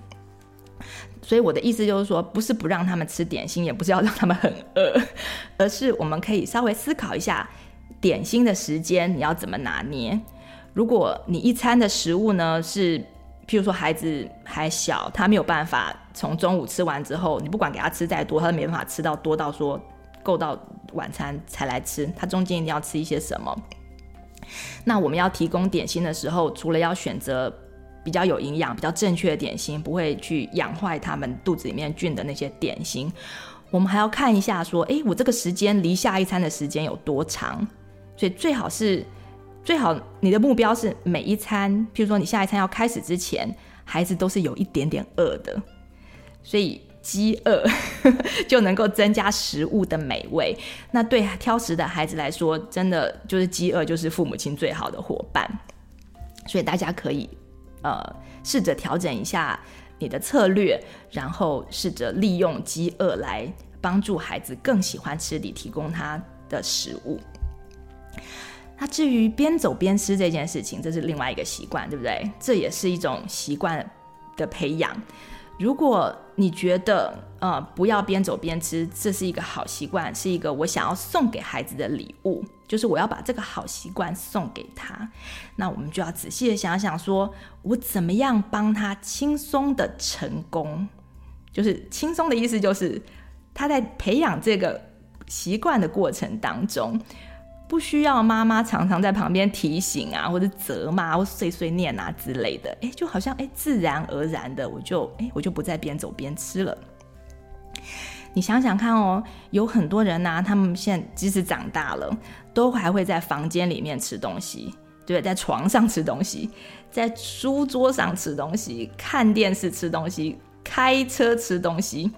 S1: 所以我的意思就是说，不是不让他们吃点心，也不是要让他们很饿，而是我们可以稍微思考一下，点心的时间你要怎么拿捏。如果你一餐的食物呢是，譬如说孩子还小，他没有办法从中午吃完之后，你不管给他吃再多，他都没办法吃到多到说够到晚餐才来吃，他中间一定要吃一些什么。那我们要提供点心的时候，除了要选择。比较有营养、比较正确的点心，不会去养坏他们肚子里面菌的那些点心。我们还要看一下说，诶，我这个时间离下一餐的时间有多长？所以最好是，最好你的目标是每一餐，譬如说你下一餐要开始之前，孩子都是有一点点饿的，所以饥饿 就能够增加食物的美味。那对挑食的孩子来说，真的就是饥饿就是父母亲最好的伙伴。所以大家可以呃试着调整一下你的策略，然后试着利用饥饿来帮助孩子更喜欢吃你提供他的食物。那至于边走边吃这件事情，这是另外一个习惯，对不对？这也是一种习惯的培养。如果你觉得呃不要边走边吃，这是一个好习惯，是一个我想要送给孩子的礼物，就是我要把这个好习惯送给他，那我们就要仔细的想想说，我怎么样帮他轻松的成功？就是轻松的意思，就是他在培养这个习惯的过程当中。不需要妈妈常常在旁边提醒啊，或者责骂，或碎碎念啊之类的，哎，就好像哎，自然而然的，我就哎，我就不再边走边吃了。你想想看哦，有很多人呐，他们现在即使长大了，都还会在房间里面吃东西，对，在床上吃东西，在书桌上吃东西，看电视吃东西，开车吃东西，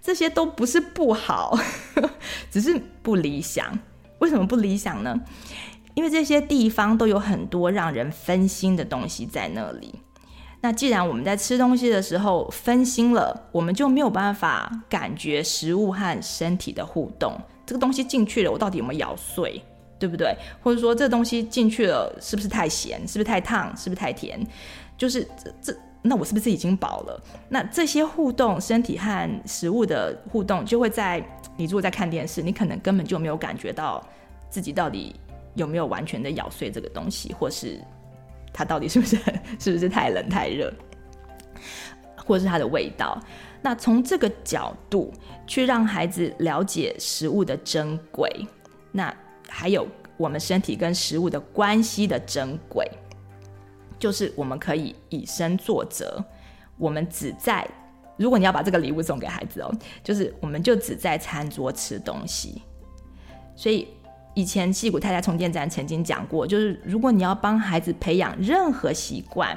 S1: 这些都不是不好，只是不理想。为什么不理想呢？因为这些地方都有很多让人分心的东西在那里。那既然我们在吃东西的时候分心了，我们就没有办法感觉食物和身体的互动。这个东西进去了，我到底有没有咬碎，对不对？或者说这东西进去了，是不是太咸？是不是太烫？是不是太甜？就是这这，那我是不是已经饱了？那这些互动，身体和食物的互动，就会在。你如果在看电视，你可能根本就没有感觉到自己到底有没有完全的咬碎这个东西，或是它到底是不是 是不是太冷太热，或是它的味道。那从这个角度去让孩子了解食物的珍贵，那还有我们身体跟食物的关系的珍贵，就是我们可以以身作则，我们只在。如果你要把这个礼物送给孩子哦，就是我们就只在餐桌吃东西。所以以前矽谷太太充电站曾经讲过，就是如果你要帮孩子培养任何习惯，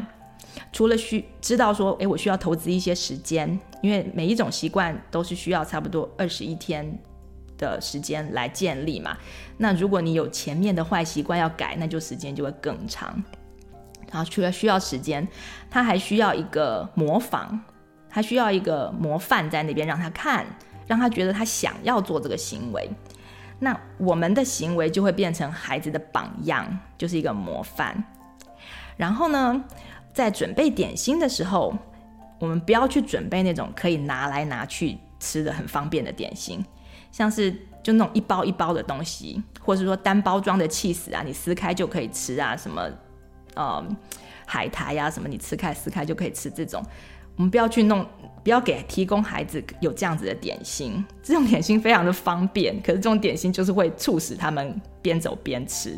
S1: 除了需知道说，诶，我需要投资一些时间，因为每一种习惯都是需要差不多二十一天的时间来建立嘛。那如果你有前面的坏习惯要改，那就时间就会更长。然后除了需要时间，他还需要一个模仿。他需要一个模范在那边让他看，让他觉得他想要做这个行为，那我们的行为就会变成孩子的榜样，就是一个模范。然后呢，在准备点心的时候，我们不要去准备那种可以拿来拿去吃的很方便的点心，像是就那种一包一包的东西，或者是说单包装的气死啊，你撕开就可以吃啊，什么呃海苔呀、什么你吃开撕开就可以吃这种。我们不要去弄，不要给提供孩子有这样子的点心。这种点心非常的方便，可是这种点心就是会促使他们边走边吃。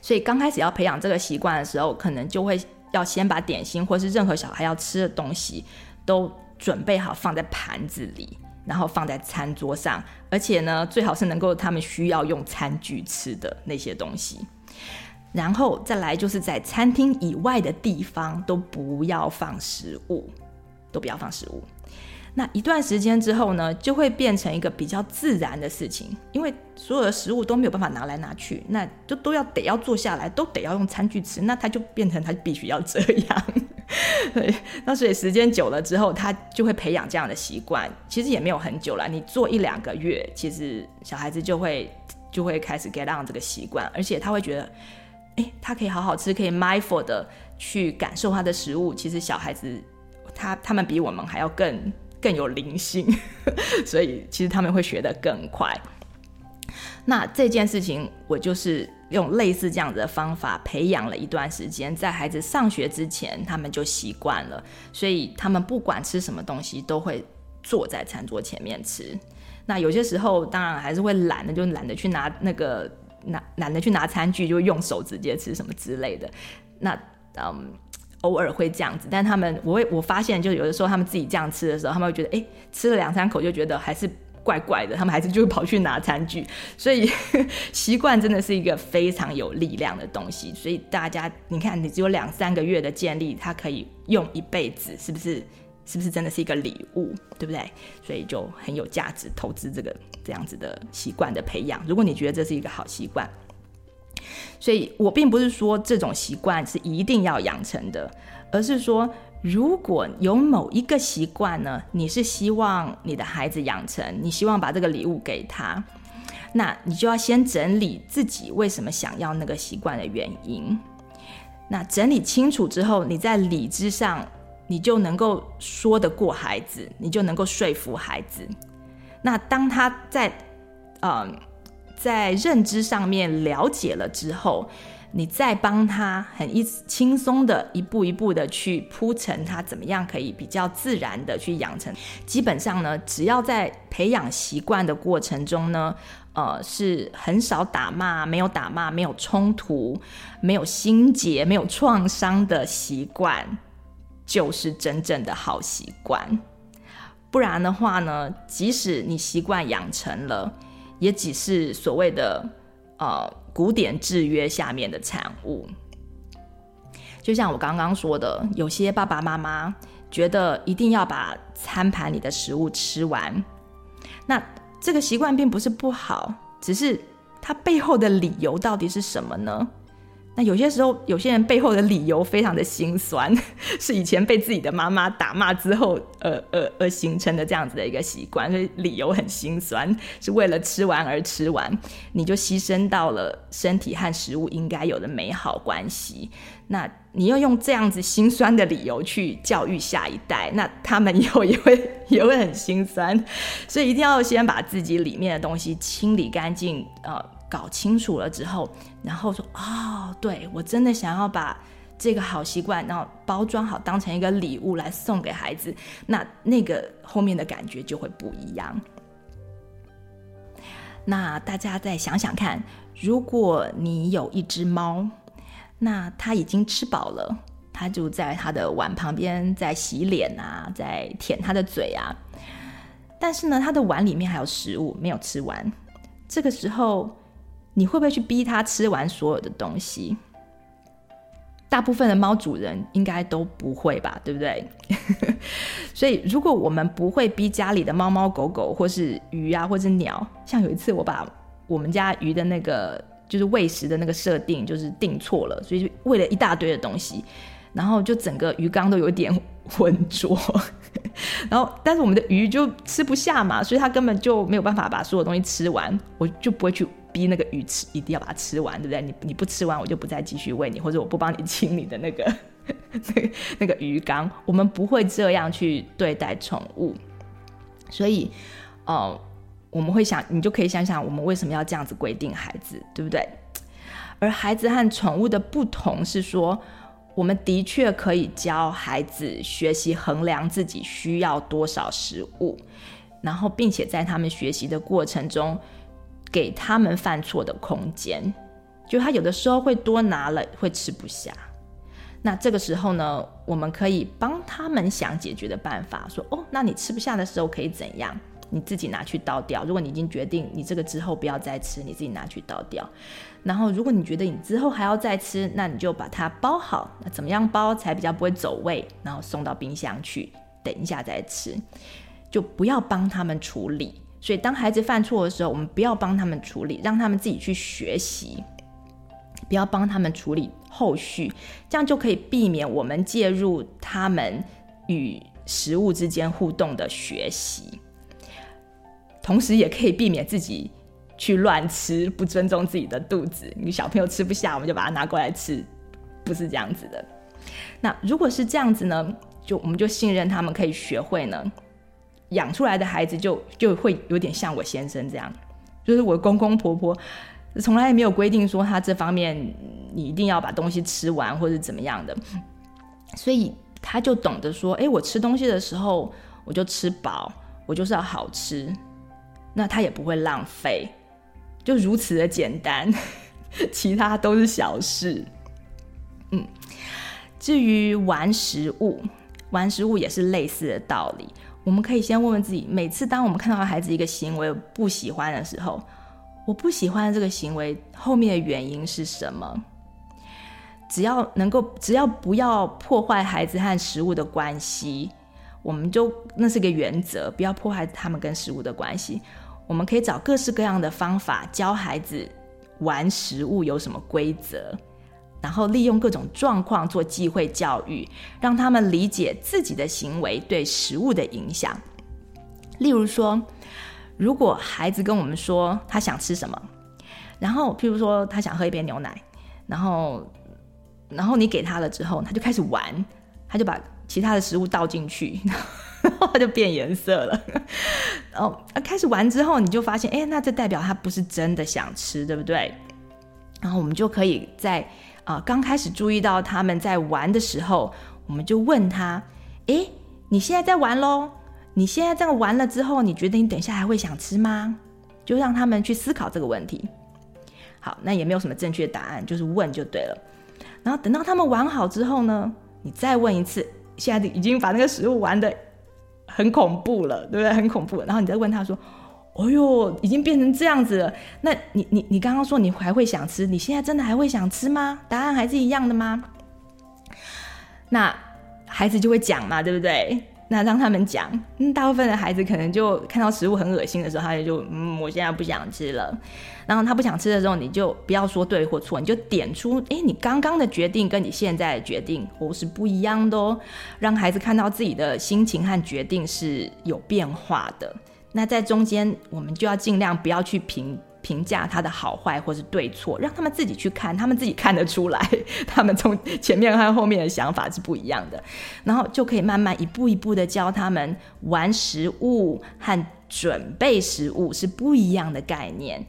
S1: 所以刚开始要培养这个习惯的时候，可能就会要先把点心或是任何小孩要吃的东西都准备好，放在盘子里，然后放在餐桌上，而且呢，最好是能够他们需要用餐具吃的那些东西。然后再来就是在餐厅以外的地方都不要放食物，都不要放食物。那一段时间之后呢，就会变成一个比较自然的事情，因为所有的食物都没有办法拿来拿去，那就都要得要坐下来，都得要用餐具吃，那他就变成他必须要这样。对，那所以时间久了之后，他就会培养这样的习惯。其实也没有很久了，你做一两个月，其实小孩子就会就会开始 get on 这个习惯，而且他会觉得。诶，他可以好好吃，可以 mindful 的去感受他的食物。其实小孩子，他他们比我们还要更更有灵性，所以其实他们会学得更快。那这件事情，我就是用类似这样子的方法培养了一段时间，在孩子上学之前，他们就习惯了，所以他们不管吃什么东西，都会坐在餐桌前面吃。那有些时候，当然还是会懒得，就懒得去拿那个。懒懒得去拿餐具，就用手直接吃什么之类的。那嗯，偶尔会这样子，但他们我会我发现，就有的时候他们自己这样吃的时候，他们会觉得，哎，吃了两三口就觉得还是怪怪的，他们还是就会跑去拿餐具。所以 习惯真的是一个非常有力量的东西。所以大家，你看，你只有两三个月的建立，它可以用一辈子，是不是？是不是真的是一个礼物，对不对？所以就很有价值，投资这个这样子的习惯的培养。如果你觉得这是一个好习惯。所以我并不是说这种习惯是一定要养成的，而是说，如果有某一个习惯呢，你是希望你的孩子养成，你希望把这个礼物给他，那你就要先整理自己为什么想要那个习惯的原因。那整理清楚之后，你在理智上，你就能够说得过孩子，你就能够说服孩子。那当他在，嗯、呃。在认知上面了解了之后，你再帮他很一轻松的一步一步的去铺陈他怎么样可以比较自然的去养成。基本上呢，只要在培养习惯的过程中呢，呃，是很少打骂、没有打骂、没有冲突、没有心结、没有创伤的习惯，就是真正的好习惯。不然的话呢，即使你习惯养成了。也只是所谓的呃古典制约下面的产物，就像我刚刚说的，有些爸爸妈妈觉得一定要把餐盘里的食物吃完，那这个习惯并不是不好，只是它背后的理由到底是什么呢？那有些时候，有些人背后的理由非常的心酸，是以前被自己的妈妈打骂之后，呃呃而形成的这样子的一个习惯，所以理由很心酸，是为了吃完而吃完，你就牺牲到了身体和食物应该有的美好关系。那你要用这样子心酸的理由去教育下一代，那他们以后也会也会很心酸，所以一定要先把自己里面的东西清理干净，呃。搞清楚了之后，然后说哦，对，我真的想要把这个好习惯，然后包装好，当成一个礼物来送给孩子，那那个后面的感觉就会不一样。那大家再想想看，如果你有一只猫，那它已经吃饱了，它就在它的碗旁边在洗脸啊，在舔它的嘴啊，但是呢，它的碗里面还有食物没有吃完，这个时候。你会不会去逼它吃完所有的东西？大部分的猫主人应该都不会吧，对不对？所以，如果我们不会逼家里的猫猫狗狗，或是鱼啊，或是鸟，像有一次我把我们家鱼的那个就是喂食的那个设定就是定错了，所以就喂了一大堆的东西，然后就整个鱼缸都有点浑浊，然后但是我们的鱼就吃不下嘛，所以它根本就没有办法把所有东西吃完，我就不会去。逼那个鱼吃，一定要把它吃完，对不对？你你不吃完，我就不再继续喂你，或者我不帮你清理的那个 那个那个鱼缸。我们不会这样去对待宠物，所以，呃，我们会想，你就可以想想，我们为什么要这样子规定孩子，对不对？而孩子和宠物的不同是说，我们的确可以教孩子学习衡量自己需要多少食物，然后并且在他们学习的过程中。给他们犯错的空间，就他有的时候会多拿了，会吃不下。那这个时候呢，我们可以帮他们想解决的办法，说：哦，那你吃不下的时候可以怎样？你自己拿去倒掉。如果你已经决定你这个之后不要再吃，你自己拿去倒掉。然后，如果你觉得你之后还要再吃，那你就把它包好。那怎么样包才比较不会走味？然后送到冰箱去，等一下再吃。就不要帮他们处理。所以，当孩子犯错的时候，我们不要帮他们处理，让他们自己去学习，不要帮他们处理后续，这样就可以避免我们介入他们与食物之间互动的学习，同时也可以避免自己去乱吃，不尊重自己的肚子。你小朋友吃不下，我们就把它拿过来吃，不是这样子的。那如果是这样子呢，就我们就信任他们可以学会呢。养出来的孩子就就会有点像我先生这样，就是我公公婆婆从来也没有规定说他这方面你一定要把东西吃完或者怎么样的，所以他就懂得说，哎，我吃东西的时候我就吃饱，我就是要好吃，那他也不会浪费，就如此的简单，其他都是小事。嗯，至于玩食物，玩食物也是类似的道理。我们可以先问问自己，每次当我们看到孩子一个行为不喜欢的时候，我不喜欢这个行为后面的原因是什么？只要能够，只要不要破坏孩子和食物的关系，我们就那是个原则，不要破坏他们跟食物的关系。我们可以找各式各样的方法教孩子玩食物有什么规则，然后利用各种状况做机会教育，让他们理解自己的行为对食物的影响。例如说，如果孩子跟我们说他想吃什么，然后譬如说他想喝一杯牛奶，然后然后你给他了之后，他就开始玩，他就把其他的食物倒进去。然后他就变颜色了，哦，开始玩之后，你就发现，哎，那这代表他不是真的想吃，对不对？然后我们就可以在啊、刚开始注意到他们在玩的时候，我们就问他，哎，你现在在玩喽？你现在这样玩了之后，你觉得你等下还会想吃吗？就让他们去思考这个问题。好，那也没有什么正确答案，就是问就对了。然后等到他们玩好之后呢，你再问一次，现在已经把那个食物玩的。很恐怖了，对不对？很恐怖。然后你再问他说：“哦哟，已经变成这样子了。那你你你刚刚说你还会想吃？你现在真的还会想吃吗？答案还是一样的吗？”那孩子就会讲嘛，对不对？那让他们讲，嗯，大部分的孩子可能就看到食物很恶心的时候，他就就嗯，我现在不想吃了。然后他不想吃的时候，你就不要说对或错，你就点出，哎，你刚刚的决定跟你现在的决定我是不一样的哦，让孩子看到自己的心情和决定是有变化的。那在中间，我们就要尽量不要去评。评价他的好坏或是对错，让他们自己去看，他们自己看得出来，他们从前面和后面的想法是不一样的，然后就可以慢慢一步一步的教他们玩食物和准备食物是不一样的概念，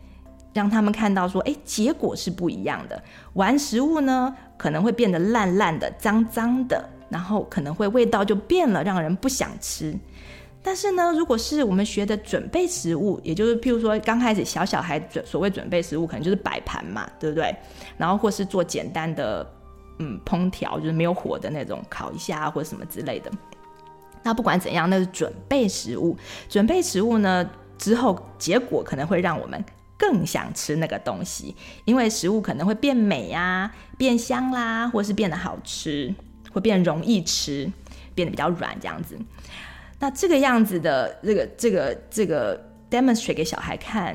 S1: 让他们看到说，哎，结果是不一样的。玩食物呢，可能会变得烂烂的、脏脏的，然后可能会味道就变了，让人不想吃。但是呢，如果是我们学的准备食物，也就是譬如说刚开始小小孩准所谓准备食物，可能就是摆盘嘛，对不对？然后或是做简单的嗯烹调，就是没有火的那种烤一下或者什么之类的。那不管怎样，那是准备食物。准备食物呢，之后结果可能会让我们更想吃那个东西，因为食物可能会变美呀、变香啦，或是变得好吃，会变容易吃，变得比较软这样子。那这个样子的这个这个这个 demonstrate 给小孩看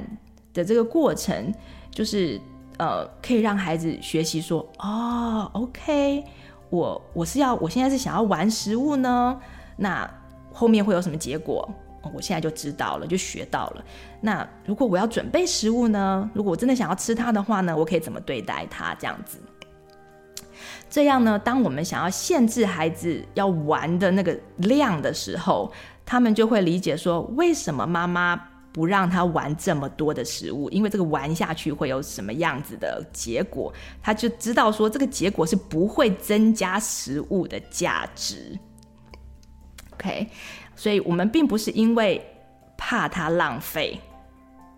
S1: 的这个过程，就是呃，可以让孩子学习说，哦，OK，我我是要我现在是想要玩食物呢，那后面会有什么结果？我现在就知道了，就学到了。那如果我要准备食物呢？如果我真的想要吃它的话呢，我可以怎么对待它？这样子。这样呢，当我们想要限制孩子要玩的那个量的时候，他们就会理解说，为什么妈妈不让他玩这么多的食物？因为这个玩下去会有什么样子的结果？他就知道说，这个结果是不会增加食物的价值。OK，所以我们并不是因为怕他浪费。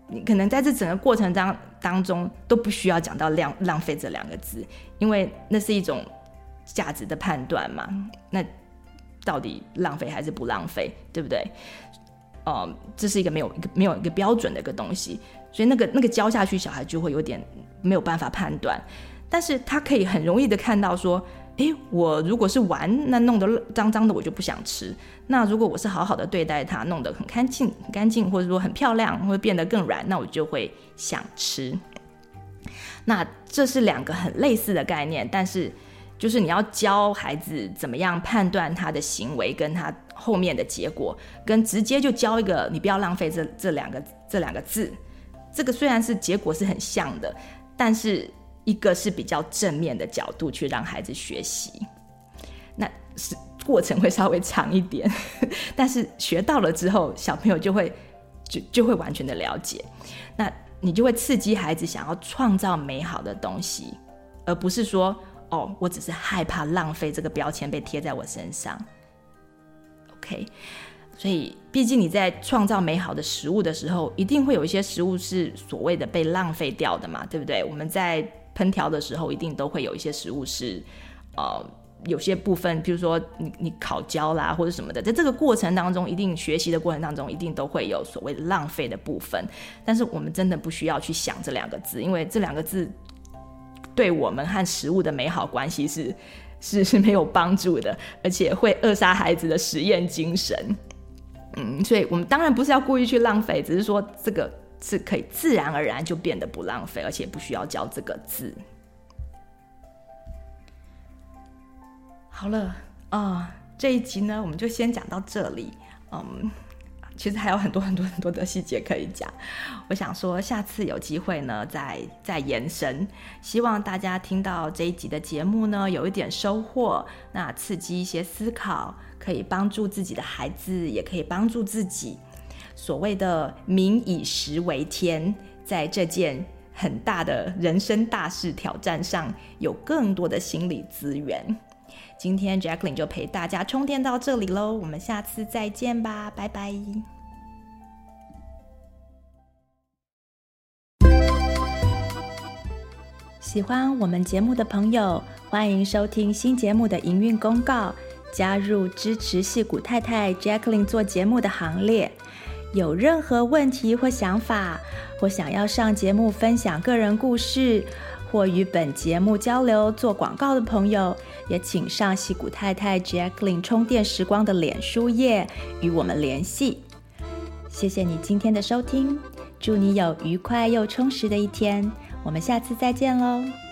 S1: 你可能在这整个过程当当中都不需要讲到浪浪费这两个字，因为那是一种价值的判断嘛。那到底浪费还是不浪费，对不对？哦、这是一个没有一个没有一个标准的一个东西，所以那个那个教下去，小孩就会有点没有办法判断，但是他可以很容易的看到说。诶，我如果是玩，那弄得脏脏的，我就不想吃。那如果我是好好的对待它，弄得很干净、很干净，或者说很漂亮，会变得更软，那我就会想吃。那这是两个很类似的概念，但是就是你要教孩子怎么样判断他的行为跟他后面的结果，跟直接就教一个你不要浪费这这两个这两个字。这个虽然是结果是很像的，但是。一个是比较正面的角度去让孩子学习，那是过程会稍微长一点，但是学到了之后，小朋友就会就就会完全的了解，那你就会刺激孩子想要创造美好的东西，而不是说哦，我只是害怕浪费这个标签被贴在我身上。OK，所以毕竟你在创造美好的食物的时候，一定会有一些食物是所谓的被浪费掉的嘛，对不对？我们在烹调的时候，一定都会有一些食物是，呃，有些部分，比如说你你烤焦啦或者什么的，在这个过程当中，一定学习的过程当中，一定都会有所谓的浪费的部分。但是我们真的不需要去想这两个字，因为这两个字对我们和食物的美好关系是是是没有帮助的，而且会扼杀孩子的实验精神。嗯，所以我们当然不是要故意去浪费，只是说这个是可以自然而然就变得不浪费，而且不需要教这个字。好了啊，这一集呢，我们就先讲到这里。嗯，其实还有很多很多很多的细节可以讲。我想说，下次有机会呢，再再延伸。希望大家听到这一集的节目呢，有一点收获，那刺激一些思考，可以帮助自己的孩子，也可以帮助自己。所谓的“民以食为天”，在这件很大的人生大事挑战上，有更多的心理资源。今天 Jacqueline 就陪大家充电到这里喽，我们下次再见吧，拜拜。喜欢我们节目的朋友，欢迎收听新节目的营运公告，加入支持戏骨太太 Jacqueline 做节目的行列。有任何问题或想法，或想要上节目分享个人故事，或与本节目交流、做广告的朋友，也请上西谷太太 Jacqueline 充电时光的脸书页与我们联系。谢谢你今天的收听，祝你有愉快又充实的一天。我们下次再见喽。